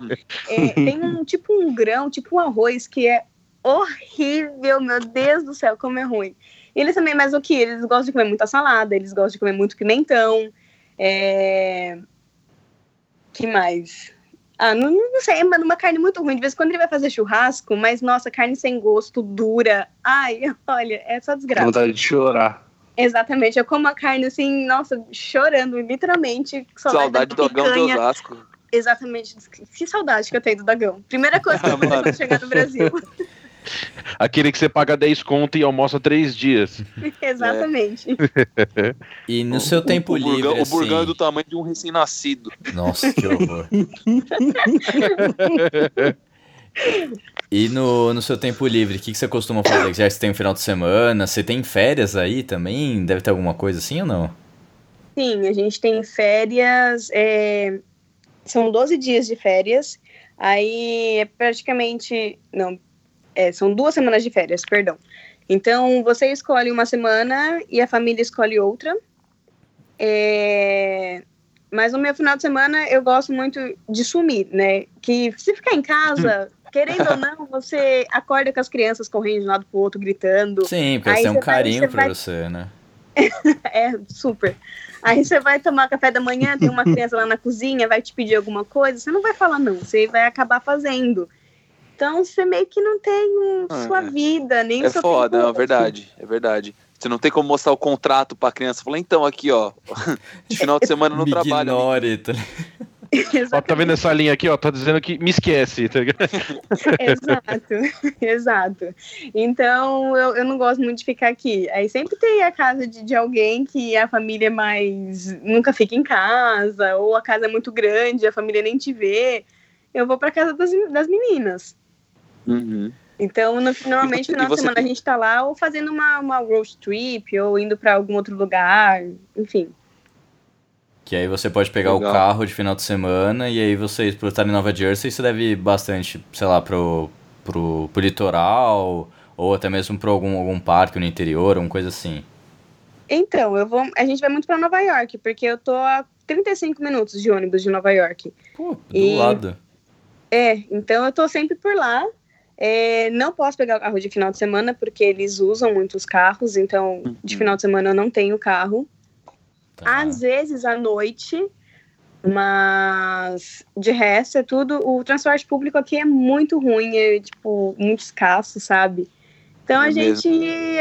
é, tem um tipo um grão, tipo um arroz que é horrível, meu Deus do céu, como é ruim. E eles também, mas o que? Eles gostam de comer muita salada, eles gostam de comer muito pimentão. É... que mais? Ah, não, não sei, mano, uma carne muito ruim. De vez em quando ele vai fazer churrasco, mas nossa, carne sem gosto, dura. Ai, *laughs* olha, é só desgraça. vontade de chorar. Exatamente, eu como a carne assim, nossa, chorando, literalmente. Saudade do Dogão picanha. Osasco. Exatamente. Que saudade que eu tenho do Dagão. Primeira coisa que eu vou quando chegar no Brasil. *laughs* Aquele que você paga 10 conto e almoça 3 dias. *laughs* Exatamente. E no seu tempo o livre, burgão, assim... O burgão é do tamanho de um recém-nascido. Nossa, que horror. *laughs* e no, no seu tempo livre, o que, que você costuma fazer? Já que você tem um final de semana, você tem férias aí também? Deve ter alguma coisa assim ou não? Sim, a gente tem férias. é, São 12 dias de férias. Aí é praticamente. Não, é, são duas semanas de férias, perdão. Então você escolhe uma semana e a família escolhe outra. É, Mas no meu final de semana eu gosto muito de sumir, né? Que se ficar em casa, *laughs* querendo ou não, você acorda com as crianças correndo de um lado pro outro, gritando. Sim, porque Aí têm um vai- carinho você por vai- você, né? *laughs* É, super. Aí você vai tomar café da manhã, tem uma criança lá na cozinha, vai te pedir alguma coisa, você não vai falar não, você vai acabar fazendo. Então você meio que não tem um- Ah, sua é. vida, nem o É seu foda, tempo é verdade, é verdade. Você não tem como mostrar o contrato pra criança. Falar, então, aqui, ó. *laughs* De final de semana no trabalho. ignore, tá? *laughs* Ó, tá vendo essa linha aqui, ó? Tá dizendo que me esquece, tá ligado? *laughs* Exato, exato. Então eu, eu não gosto muito de ficar aqui. Aí sempre tem a casa de, de alguém que a família é mais. nunca fica em casa, ou a casa é muito grande, a família nem te vê. Eu vou pra casa das, das meninas. Uhum. Então, no, normalmente, no final de semana tem- a gente tá lá ou fazendo uma, uma road trip, ou indo pra algum outro lugar, enfim. Que aí você pode pegar Legal. o carro de final de semana e aí vocês, por estar em Nova Jersey, você deve ir bastante, sei lá, pro, pro, pro litoral ou até mesmo pra algum, algum parque no interior, alguma coisa assim. Então, eu vou, a gente vai muito pra Nova York, porque eu tô a 35 minutos de ônibus de Nova York. Pô, do E- lado. É, então eu tô sempre por lá. É, não posso pegar o carro de final de semana, porque eles usam muitos carros, então de Uhum. final de semana eu não tenho carro. Tá. Às vezes à noite, mas de resto é tudo. O transporte público aqui é muito ruim, é tipo, muito escasso, sabe? Então É a gente,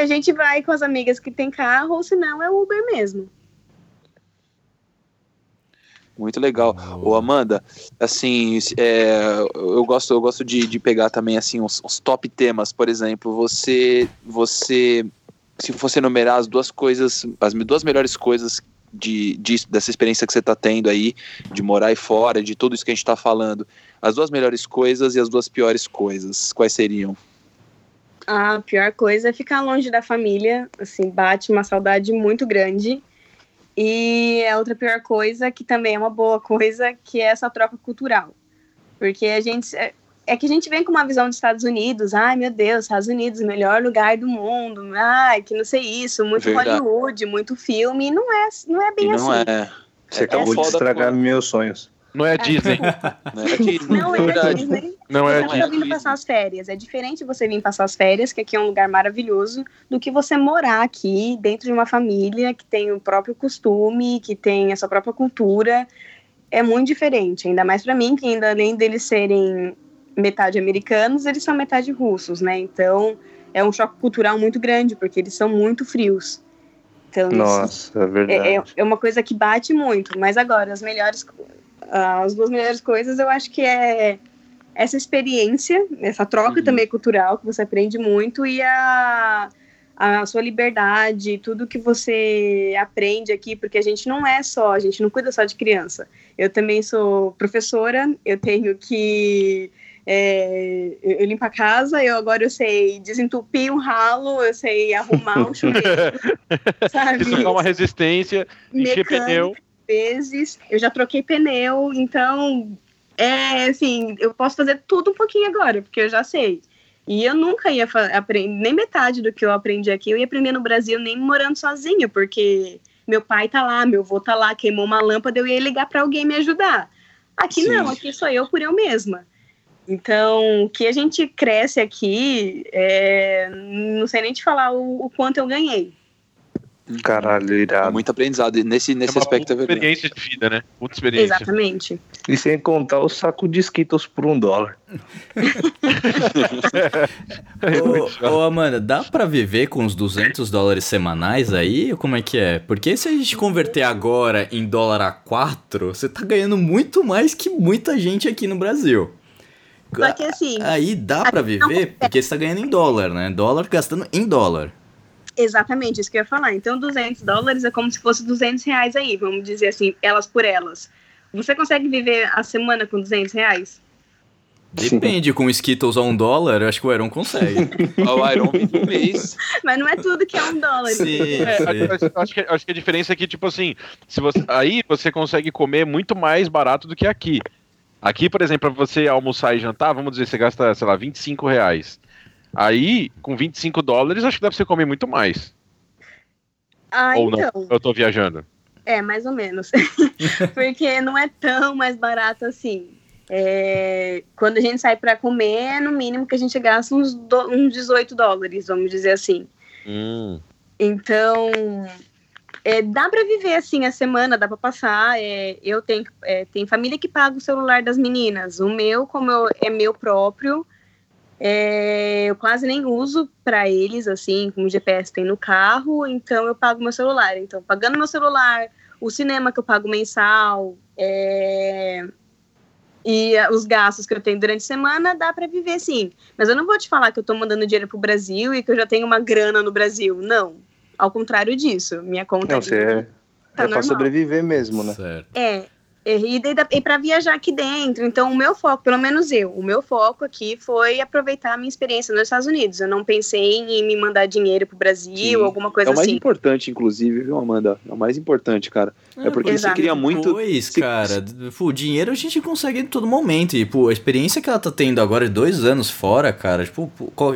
a gente vai com as amigas que tem carro, ou se não é Uber mesmo. Muito legal. Ô, Amanda, assim, é, eu gosto, eu gosto de, de pegar também assim os, os top temas, por exemplo, você, você, se fosse enumerar as duas coisas, as duas melhores coisas de, disso, dessa experiência que você está tendo aí, de morar aí fora, de tudo isso que a gente está falando, as duas melhores coisas e as duas piores coisas, quais seriam? A pior coisa é ficar longe da família, assim, bate uma saudade muito grande. E a outra pior coisa, que também é uma boa coisa, que é essa troca cultural. Porque a gente. É, é que a gente vem com uma visão dos Estados Unidos, ai meu Deus, Estados Unidos, o melhor lugar do mundo, ai, que não sei isso, muito Verdade. Hollywood, muito filme, e não é, não é E bem não assim. é. Você É acabou de estragar pô. meus sonhos. Não é Disney. Né? É que, Não é verdade. Disney. Não é Você tá Disney. vindo passar as férias. É diferente você vir passar as férias, que aqui é um lugar maravilhoso, do que você morar aqui dentro de uma família que tem o próprio costume, que tem a sua própria cultura. É muito diferente. Ainda mais pra mim, que ainda além deles serem metade americanos, eles são metade russos, né? Então é um choque cultural muito grande, porque eles são muito frios. Então, isso- Nossa, é verdade. é, é- é uma coisa que bate muito, mas agora, as melhores, as duas melhores coisas eu acho que é essa experiência, essa troca Uhum. também cultural, que você aprende muito, e a, a sua liberdade, tudo que você aprende aqui, porque a gente não é só, a gente não cuida só de criança. Eu também sou professora, eu tenho que. é, eu eu limpo a casa, eu agora eu sei desentupir um ralo, eu sei arrumar um *laughs* chuveiro, sabe? Isso uma resistência, encher pneu. Vezes, eu já troquei pneu, então é assim, eu posso fazer tudo um pouquinho agora, porque eu já sei. E eu nunca ia aprender nem metade do que eu aprendi aqui, eu ia aprender no Brasil nem morando sozinho, porque meu pai tá lá, meu avô tá lá, queimou uma lâmpada, eu ia ligar para alguém me ajudar. Aqui Sim. não, aqui sou eu por eu mesma. Então, que a gente cresce aqui, é, não sei nem te falar o, o quanto eu ganhei. Caralho, É irado. muito aprendizado. E nesse, nesse é aspecto é verdade. experiência de vida, né? Puta experiência. Exatamente. E sem contar o saco de Skittles por um dólar. *laughs* Ô, ô, Amanda, dá pra viver com uns 200 dólares semanais aí? Ou Como é que é? Porque se a gente converter agora em dólar a 4, você tá ganhando muito mais que muita gente aqui no Brasil. Só que assim, Aí dá pra viver porque você tá ganhando em dólar, né? Dólar gastando em dólar. Exatamente, isso que eu ia falar. Então, 200 dólares é como se fosse 200 reais aí, vamos dizer assim, elas por elas. Você consegue viver a semana com 200 reais? Depende, com Skittles a um dólar, eu acho que o Iron consegue. *laughs* O Iron do mês. *laughs* Mas não é tudo que é um dólar. Sim, *laughs* É, sim. acho, que, acho que a diferença é que, tipo assim, se você, aí você consegue comer muito mais barato do que aqui. Aqui, por exemplo, pra você almoçar e jantar, vamos dizer, você gasta, sei lá, 25 reais. Aí, com 25 dólares, acho que dá pra você comer muito mais. Ah, Ou não? então. Eu tô viajando. É, mais ou menos. *laughs* Porque não é tão mais barato assim. É, quando a gente sai pra comer, é no mínimo que a gente gasta uns, do, uns 18 dólares, vamos dizer assim. Hum. Então, é, dá para viver assim a semana, dá para passar. É, eu tenho, é, tem família que paga o celular das meninas. O meu, como eu- é meu próprio, é, eu quase nem uso para eles, assim, como GPS tem no carro, então eu pago meu celular. Então, pagando meu celular, o cinema que eu pago mensal, é, e ah, os gastos que eu tenho durante a semana, dá para viver sim. Mas eu não vou te falar que eu tô mandando dinheiro pro Brasil e que eu já tenho uma grana no Brasil. Não. Ao contrário disso. Minha conta Não, você é, tá é pra normal. sobreviver mesmo, né? Certo. É. E, e para viajar aqui dentro. Então, o meu foco, pelo menos eu, o meu foco aqui foi aproveitar a minha experiência nos Estados Unidos. Eu não pensei em me mandar dinheiro pro Brasil, Sim. alguma É coisa o mais assim. importante, inclusive, viu, Amanda? É o mais importante, cara. É porque você cria muito. Pois, se- cara, o dinheiro a gente consegue em todo momento. E, pô, a experiência que ela tá tendo agora de dois anos fora, cara, tipo,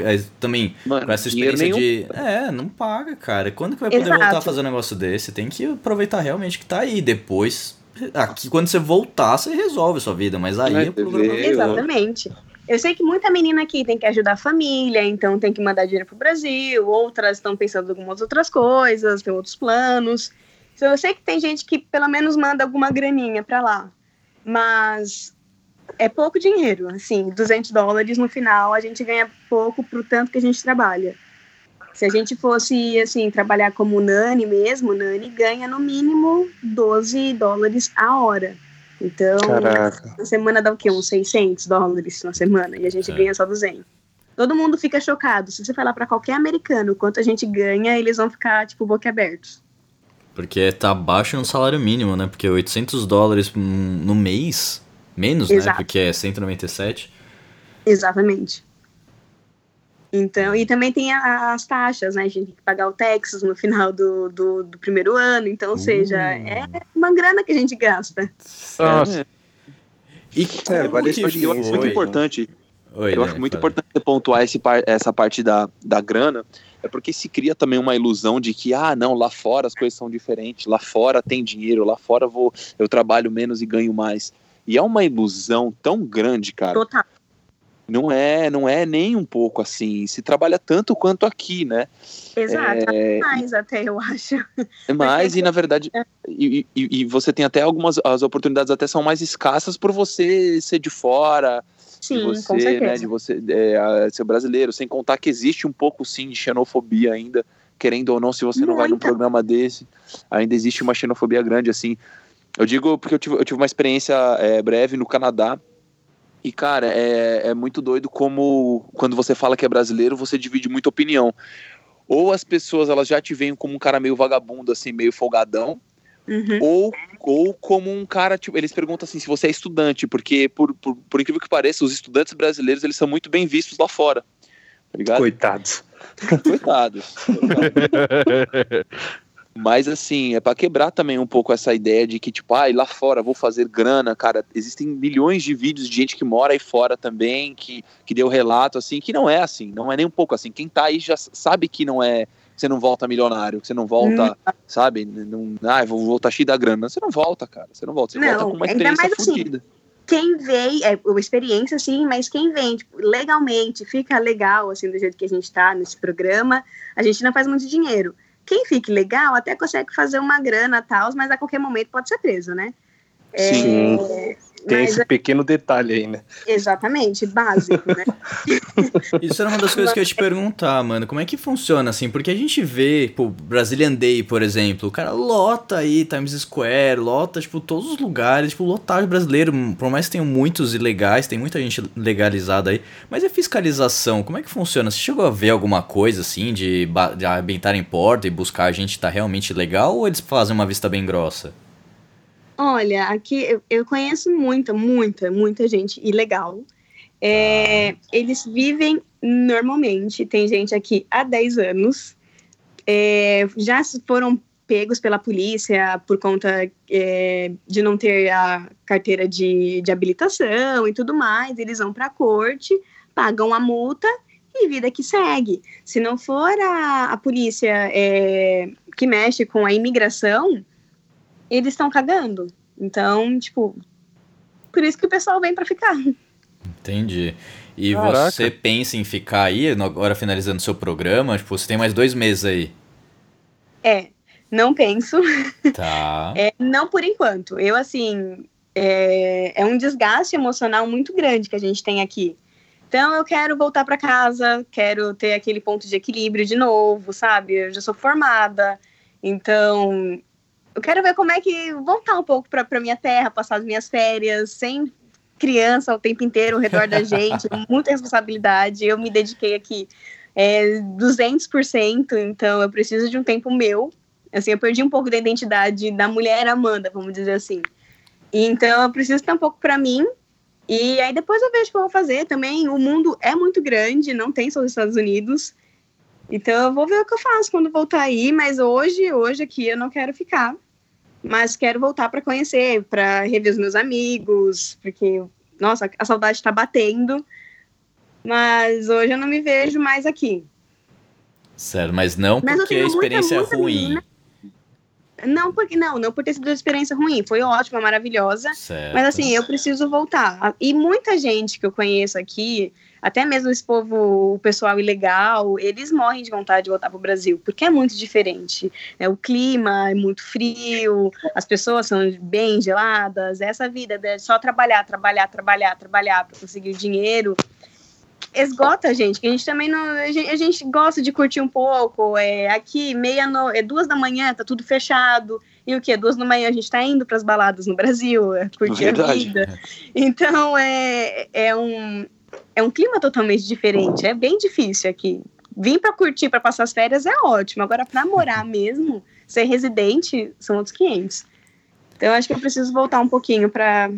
é, também Mano, com essa experiência nenhum. de. É, não paga, cara. Quando que vai poder Exato. voltar a fazer um negócio desse? Tem que aproveitar realmente que tá aí. Depois, aqui, quando você voltar, você resolve a sua vida. Mas aí Vai o problema é Exatamente. Eu sei que muita menina aqui tem que ajudar a família, então tem que mandar dinheiro pro Brasil, outras estão pensando em algumas outras coisas, tem outros planos. Então eu sei que tem gente que pelo menos manda alguma graninha pra lá, mas é pouco dinheiro, assim, 200 dólares no final a gente ganha pouco pro tanto que a gente trabalha. Se a gente fosse, assim, trabalhar como Nani mesmo, Nani ganha no mínimo 12 dólares a hora. Então, Caraca. na semana dá o quê? Uns 600 dólares na semana e a gente É. ganha só 200. Todo mundo fica chocado. Se você falar pra qualquer americano quanto a gente ganha, eles vão ficar, tipo, boquiabertos. Porque tá abaixo no salário mínimo, né? Porque 800 dólares no mês, menos, né? Exato. Porque é 197. Exatamente. Então, e também tem a- as taxas, né? A gente tem que pagar o Texas no final do, do, do primeiro ano. Então, ou seja, Uh. é uma grana que a gente gasta. Nossa. E É, vale que experiência. Eu acho muito importante. Oi, eu Dani, acho muito fala. importante você pontuar esse par- essa parte da, da grana, é porque se cria também uma ilusão de que, ah, não, lá fora as coisas são diferentes, lá fora tem dinheiro, lá fora eu vou, eu trabalho menos e ganho mais. E é uma ilusão tão grande, cara. Total. Não é, não é nem um pouco assim. Se trabalha tanto quanto aqui, né? Exato. É, Mais até, eu acho. é mais, e na verdade, e, e- e você tem até algumas, as oportunidades até são mais escassas por você ser de fora, Sim, de você, com certeza. né, de você é, ser brasileiro, sem contar que existe um pouco sim de xenofobia ainda, querendo ou não, se você não vai num Muita. programa desse, ainda existe uma xenofobia grande assim. Eu digo porque eu tive, eu tive uma experiência é, breve no Canadá. E, cara, é, é muito doido como quando você fala que é brasileiro, você divide muita opinião. Ou as pessoas elas já te veem como um cara meio vagabundo, assim, meio folgadão, Uhum. ou, ou como um cara, tipo, eles perguntam assim, se você é estudante, porque por, por, por incrível que pareça, os estudantes brasileiros, eles são muito bem vistos lá fora, tá ligado? Coitados. Coitados. coitados. *laughs* Mas assim, é pra quebrar também um pouco essa ideia de que, tipo, ah, lá fora vou fazer grana, cara. Existem milhões de vídeos de gente que mora aí fora também, que, que deu relato, assim, que não é assim, não é nem um pouco assim. Quem tá aí já sabe que não é. que Você não volta milionário, que você não volta, sabe? Não, ah, vou voltar cheio da grana. Você não volta, cara. Você não volta. Você Não, volta com uma experiência mais assim, fodida. Quem vem, é uma experiência, sim, mas quem vem tipo, legalmente, fica legal, assim, do jeito que a gente tá nesse programa, a gente não faz muito dinheiro. Quem fique legal até consegue fazer uma grana tal, mas a qualquer momento pode ser preso, né? É, Sim. Tem mas, esse pequeno detalhe aí, né? exatamente, básico, né? *laughs* Isso era uma das coisas que eu ia te perguntar, mano. Como é que funciona, assim? Porque a gente vê, pô, Brazilian Day, por exemplo, o cara lota aí Times Square, lota, tipo, todos os lugares, tipo, lotagem brasileiro, por mais que tenham muitos ilegais, tem muita gente legalizada aí, mas e a fiscalização? Como é que funciona? Você chegou a ver alguma coisa, assim, de, de arrebentar em porta e buscar a gente tá realmente legal, ou eles fazem uma vista bem grossa? Olha, aqui eu, eu conheço muita, muita, muita gente ilegal. É, eles vivem normalmente. Tem gente aqui há 10 anos. É, já foram pegos pela polícia por conta é, de não ter a carteira de, de habilitação e tudo mais. Eles vão para a corte, pagam a multa e vida que segue. Se não for a, a polícia é, que mexe com a imigração, eles estão cagando. Então, tipo, por isso que o pessoal vem pra ficar. Entendi. E Caraca. você pensa em ficar aí, agora finalizando seu programa, tipo, você tem mais dois meses aí. É, não penso. Tá. *laughs* É, não por enquanto. Eu, assim, é, é um desgaste emocional muito grande que a gente tem aqui. Então, eu quero voltar para casa, quero ter aquele ponto de equilíbrio de novo, sabe? Eu já sou formada, então eu quero ver como é que voltar um pouco para minha terra, passar as minhas férias, sem criança o tempo inteiro ao redor da gente, *laughs* muita responsabilidade. Eu me dediquei aqui é, 200%, então eu preciso de um tempo meu. Assim, eu perdi um pouco da identidade da mulher Amanda, vamos dizer assim. E, então eu preciso ter um pouco para mim. E aí depois eu vejo o que eu vou fazer também. O mundo é muito grande, não tem só os Estados Unidos. Então eu vou ver o que eu faço quando voltar aí, mas hoje, hoje aqui eu não quero ficar. Mas quero voltar para conhecer, para rever os meus amigos, porque nossa, a saudade está batendo. Mas hoje eu não me vejo mais aqui. Sério, mas não Mas porque a muita, experiência muita é ruim. menina. Não, porque não, não por ter sido uma experiência ruim, foi ótima, maravilhosa. Certo. Mas assim, eu preciso voltar. E muita gente que eu conheço aqui, até mesmo esse povo, o pessoal ilegal, eles morrem de vontade de voltar para o Brasil, porque é muito diferente. É, o clima é muito frio, as pessoas são bem geladas, essa vida de só trabalhar, trabalhar, trabalhar, trabalhar para conseguir dinheiro. Esgota a gente, que a gente também não. A gente, a gente gosta de curtir um pouco. É, aqui, meia no, é duas da manhã, tá tudo fechado. E o que? Duas da manhã a gente tá indo para as baladas no Brasil, *laughs* é, curtir a Verdade. vida. Então é, é, um, é um clima totalmente diferente. É bem difícil aqui. Vim para curtir, para passar as férias é ótimo. Agora, para morar mesmo, ser residente, são outros 500. Então, eu acho que eu preciso voltar um pouquinho para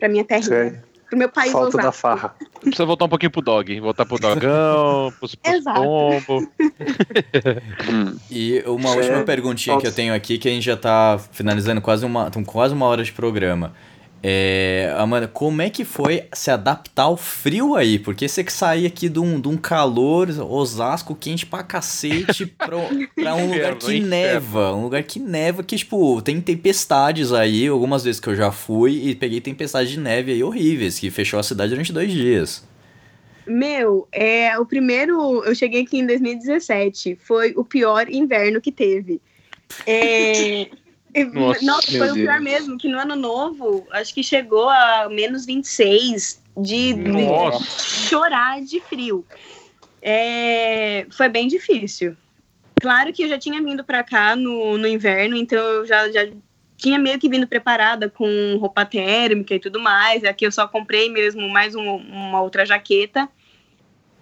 para minha terra, Sério. para o meu país Falta da farra. Precisa voltar um pouquinho pro dog. Voltar pro dogão, pros, pros Exato. pombos. *laughs* Hum. E uma É, última perguntinha que eu tenho aqui, que a gente já tá finalizando quase uma, quase uma hora de programa. É, Amanda, como é que foi se adaptar ao frio aí? Porque você que sair aqui de um, de um calor, Osasco quente pra cacete, pra, *laughs* pra um lugar que neva. Um lugar que neva, que, tipo, tem tempestades aí. Algumas vezes que eu já fui e peguei tempestades de neve aí horríveis, que fechou a cidade durante dois dias. Meu, é, o primeiro, eu cheguei aqui em 2017, foi o pior inverno que teve. É, *laughs* Nossa, nossa, foi o pior Deus. mesmo, que no ano novo, acho que chegou a menos 26 de, de chorar de frio. É, foi bem difícil. Claro que eu já tinha vindo pra cá no, no inverno, então eu já, já tinha meio que vindo preparada com roupa térmica e tudo mais. Aqui eu só comprei mesmo mais um- uma outra jaqueta.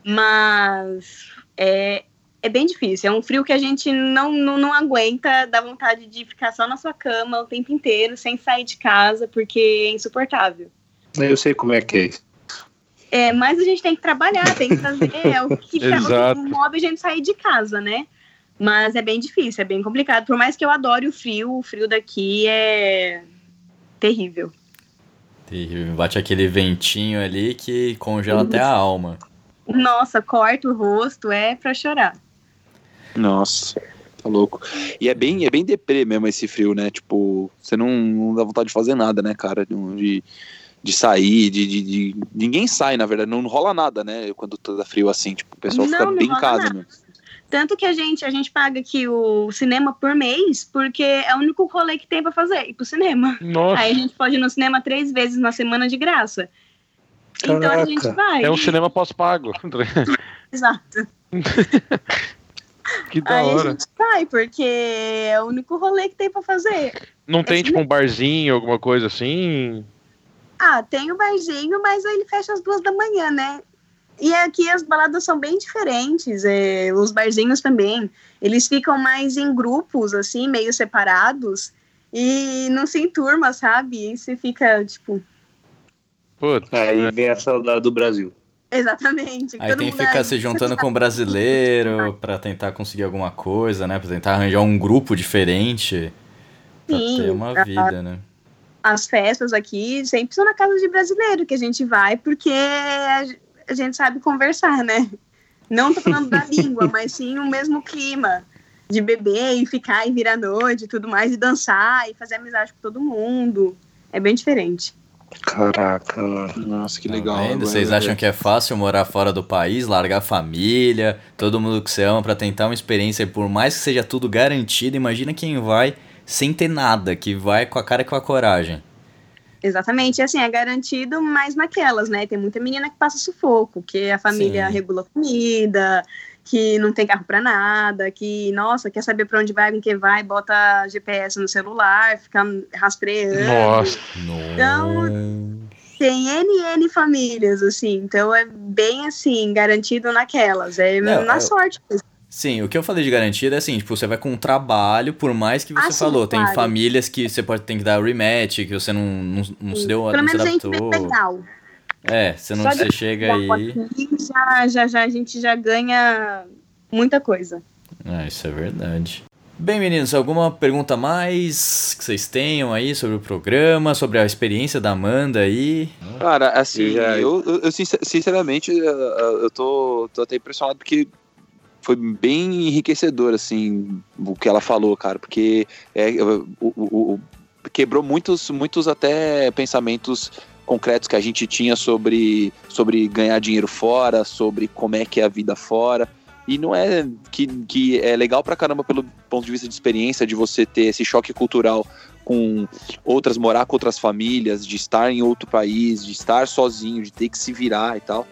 Mas é, é bem difícil. É um frio que a gente não, não, não aguenta, dá vontade de ficar só na sua cama o tempo inteiro, sem sair de casa, porque é insuportável. Eu sei como é que é isso. É, mas a gente tem que trabalhar, tem que fazer é, o que, *laughs* Exato. o que move a gente sair de casa, né? Mas é bem difícil, é bem complicado. Por mais que eu adore o frio, o frio daqui é terrível. Terrível. Bate aquele ventinho ali que congela até a alma. Nossa, corta o rosto, é pra chorar. Nossa, tá louco. E é bem, é bem deprê mesmo esse frio, né? Tipo, você não, não dá vontade de fazer nada, né, cara? De, de sair, de, de, de- Ninguém sai, na verdade, não rola nada, né? Quando tá frio assim, tipo, o pessoal Não, fica não bem em casa, nada. né? Tanto que a gente, a gente paga aqui o cinema por mês, porque é o único rolê que tem pra fazer, ir pro cinema. Nossa, Aí a gente pode ir no cinema três vezes na semana de graça. Então a gente Caraca. vai. é um cinema pós-pago. *laughs* Exato. *laughs* que da Aí a hora. gente vai, porque é o único rolê que tem pra fazer. Não tem tipo um barzinho, alguma coisa assim? Ah, tem o barzinho, mas ele fecha às duas da manhã, né? E aqui as baladas são bem diferentes, é, os barzinhos também. Eles ficam mais em grupos, assim, meio separados. E não se enturma, sabe? E você fica, tipo, Putz, Aí vem a saudade do Brasil. Exatamente. Aí tem que ficar aí- se juntando com brasileiro pra tentar conseguir alguma coisa, né? Pra tentar arranjar um grupo diferente. Pra Sim, ter uma vida, né? as festas aqui sempre são na casa de brasileiro que a gente vai, porque a gente sabe conversar, né? Não tô falando da língua, *laughs* mas sim o mesmo clima de beber e ficar e vir à noite e tudo mais, e dançar e fazer amizade com todo mundo. É bem diferente. Caraca, mano. Nossa, que Tá legal. Agora Vocês acham que é fácil morar fora do país, largar a família, todo mundo que você ama pra tentar uma experiência, por mais que seja tudo garantido, imagina quem vai sem ter nada, que vai com a cara e com a coragem. Exatamente, assim, é garantido, mas naquelas, né? Tem muita menina que passa sufoco, que a família Sim. regula comida, que não tem carro pra nada, que, nossa, quer saber pra onde vai, com quem vai, bota GPS no celular, fica rastreando. nossa. Então, Tem N, N famílias, assim, então é bem assim, garantido naquelas, é Não, na eu- sorte. mesmo. Sim, o que eu falei de garantida é assim, tipo, você vai com um trabalho, por mais que você Ah, sim, falou, tem claro. famílias que você pode ter que dar rematch, que você não, não, não se deu, Pelo não se menos a gente vê adaptou. legal. É, você não você chega aí. já, já, já, a gente já ganha muita coisa. Ah, isso é verdade. Bem, meninos, alguma pergunta a mais que vocês tenham aí sobre o programa, sobre a experiência da Amanda aí? Cara, assim, Eu já- eu, eu, eu sincer- sinceramente, eu, eu tô, tô até impressionado porque foi bem enriquecedor, assim, o que ela falou, cara, porque é, o, o- o- quebrou muitos, muitos até pensamentos concretos que a gente tinha sobre, sobre ganhar dinheiro fora, sobre como é que é a vida fora. E não é que, que é legal pra caramba pelo ponto de vista de experiência, de você ter esse choque cultural com outras, morar com outras famílias, de estar em outro país, de estar sozinho, de ter que se virar e tal.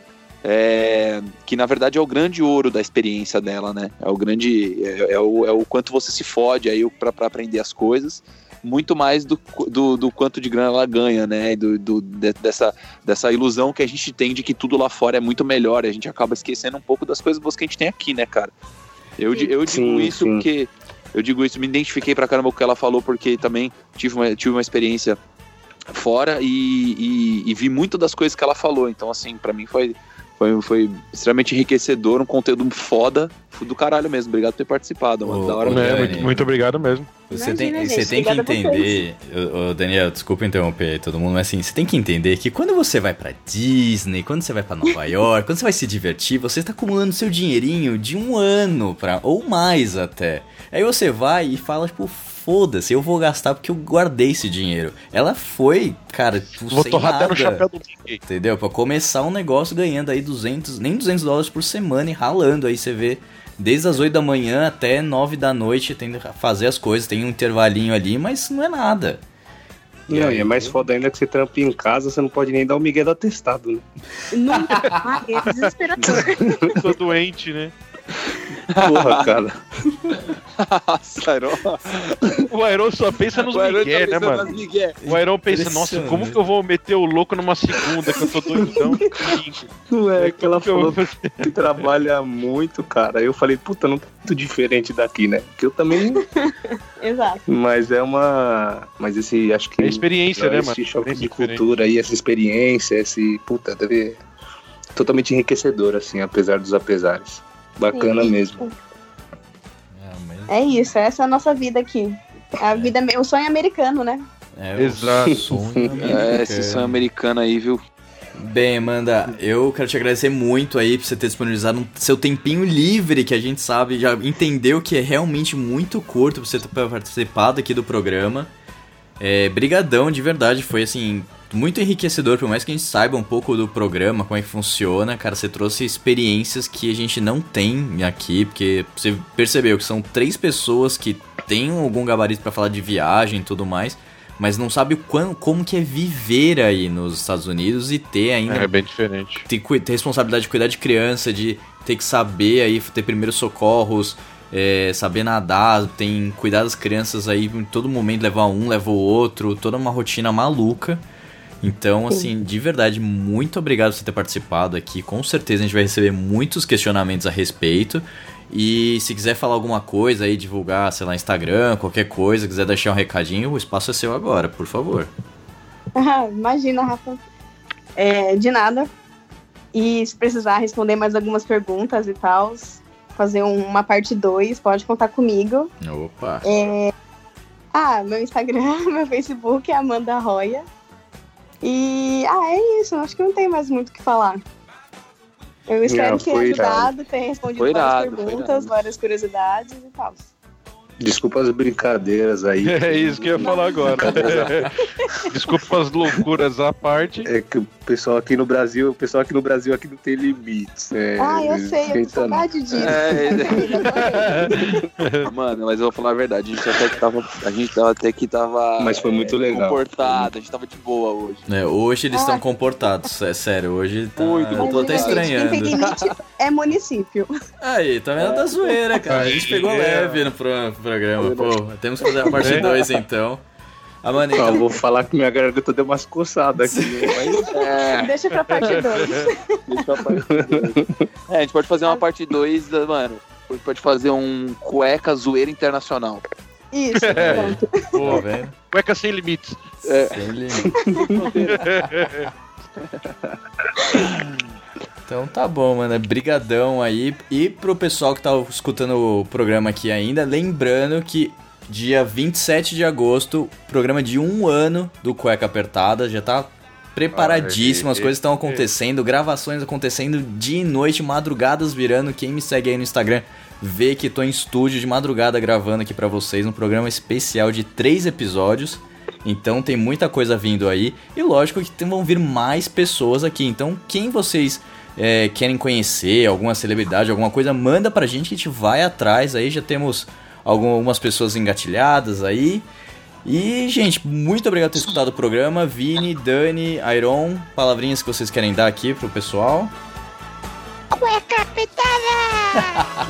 É, que na verdade é o grande ouro da experiência dela, né? É o grande. É, é o, é o quanto você se fode aí pra aprender as coisas. Muito mais do, do, do quanto de grana ela ganha, né? E Do, do, de- dessa, dessa ilusão que a gente tem de que tudo lá fora é muito melhor. E a gente acaba esquecendo um pouco das coisas boas que a gente tem aqui, né, cara? Eu, eu digo Sim, isso sim. porque. Eu digo isso, me identifiquei pra caramba com o que ela falou, porque também tive uma, tive uma experiência fora e, e- e vi muito das coisas que ela falou. Então, assim, pra mim foi, foi, foi extremamente enriquecedor, um conteúdo foda do caralho mesmo. Obrigado por ter participado, mano. Ô, da hora. É, muito, muito obrigado mesmo. Você Imagina, tem, gente, você tem que entender, ô, ô, Daniel, desculpa interromper aí todo mundo, mas assim, você tem que entender que quando você vai pra Disney, quando você vai pra Nova *laughs* York, quando você vai se divertir, você está acumulando seu dinheirinho de um ano pra, ou mais até. Aí você vai e fala, tipo, foda-se, eu vou gastar porque eu guardei esse dinheiro. Ela foi, cara, tipo, Vou sem torrar até no nada. chapéu do Mickey. Entendeu? Pra começar um negócio ganhando aí 200, nem 200 dólares por semana e ralando. Aí você vê desde as 8 da manhã até 9 da noite tem que fazer as coisas, tem um intervalinho ali, mas não é nada. Não, e é mais foda ainda que você trampa em casa, você não pode nem dar o Miguel do atestado, né? Nunca. Ah, é desesperador. *laughs* Tô doente, né? Porra, cara. Nossa, Iron. O Aeron só pensa nos Iron tá Miguel, né, mano? Miguel. O Aeron pensa, nossa, como que eu vou meter o louco numa segunda que eu tô doidão? Não é que ela Que falou que trabalha muito, cara. Aí eu falei, puta, não tá muito diferente daqui, né? Porque eu também. *laughs* Exato. Mas é uma. Mas esse, acho que. É experiência, né, esse mano? choque Experiência de cultura aí, essa experiência, esse. Puta, deve. Totalmente enriquecedor, assim, apesar dos apesares. Bacana Sim. mesmo. É isso, essa é a nossa vida aqui. A vida, o sonho americano, né? É, Exato. o sonho *laughs* É, esse americano. sonho americano aí, viu? Bem, Amanda, eu quero te agradecer muito aí por você ter disponibilizado um seu tempinho livre, que a gente sabe, já entendeu que é realmente muito curto pra você ter participado aqui do programa. É, brigadão, de verdade, foi assim, muito enriquecedor, por mais que a gente saiba um pouco do programa, como é que funciona, cara, você trouxe experiências que a gente não tem aqui, porque você percebeu que são três pessoas que têm algum gabarito pra falar de viagem e tudo mais, mas não sabe o quão, como que é viver aí nos Estados Unidos e ter ainda É bem diferente. ter, ter responsabilidade de cuidar de criança, de ter que saber aí ter primeiros socorros, é, saber nadar, tem cuidar das crianças aí em todo momento, levar um, levar o outro, toda uma rotina maluca. Então, assim, de verdade, muito obrigado por você ter participado aqui. Com certeza a gente vai receber muitos questionamentos a respeito. E se quiser falar alguma coisa aí, divulgar, sei lá, Instagram, qualquer coisa, quiser deixar um recadinho, o espaço é seu agora, por favor. Ah, *laughs* Imagina, Rafa. É, de nada. E se precisar responder mais algumas perguntas e tal, fazer um- uma parte 2, pode contar comigo. Opa! Ah, meu Instagram, *laughs* meu Facebook é Amanda Roya. E ah, é isso. Acho que não tem mais muito o que falar. Eu espero Não, ter foi ajudado, ter respondido Foi várias irado, perguntas, irado. várias curiosidades e tal. Desculpa as brincadeiras aí. *laughs* É isso que eu ia falar agora. *laughs* Desculpa as loucuras à parte. É que o pessoal aqui no Brasil, o pessoal aqui no Brasil aqui não tem limites. É, ah, eu sei, eu tô saudade disso. É, *laughs* Mano, mas eu vou falar a verdade, a gente até que tava. A gente tava até que tava. Mas foi muito é, legal. Comportado, a gente tava de boa hoje. É, hoje eles Ah. estão comportados, é sério, hoje tá, Muito eu tô até gente, Quem tem estranhando. limite é município. Aí, tá vendo da zoeira, cara. A gente pegou Aí, leve no pro- programa, pô. Temos que fazer a parte *laughs* 2 então. Ah, mano, Ah, então, eu vou falar que minha garganta deu umas coçadas aqui. *laughs* Mas É, Deixa pra parte 2. *laughs* deixa a parte dois. É, a gente pode fazer uma parte 2, mano. A gente pode fazer um cueca zoeira internacional. Isso, É. Pô, vendo? cueca sem limites. Sem limite. Então tá bom, mano. Brigadão aí. E pro pessoal que tá escutando o programa aqui ainda, lembrando que dia 27 de agosto, programa de um ano do Cueca Apertada, já tá preparadíssimo, as Aí. coisas estão acontecendo, gravações acontecendo dia e noite, madrugadas virando. Quem me segue aí no Instagram vê que tô em estúdio de madrugada gravando aqui pra vocês um programa especial de três episódios. Então tem muita coisa vindo aí. E lógico que vão vir mais pessoas aqui. Então quem vocês é, querem conhecer, alguma celebridade, alguma coisa, manda pra gente que a gente vai atrás. Aí já temos algumas pessoas engatilhadas aí. E, gente, muito obrigado por ter escutado o programa. Vini, Dani, Iron, palavrinhas que vocês querem dar aqui pro pessoal. *laughs* *laughs*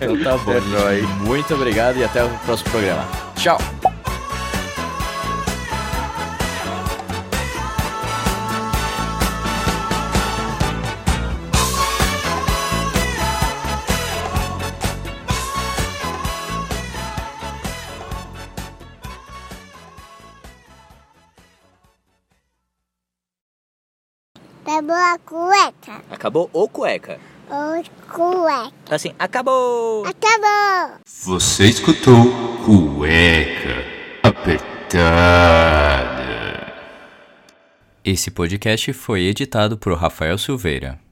Então tá bom, É gente. nóis. Muito obrigado e até o próximo programa. Tchau! Acabou a cueca. Acabou o cueca. Os cuecas. Assim, acabou! Acabou! Você escutou Cueca Apertada. Esse podcast foi editado por Rafael Silveira.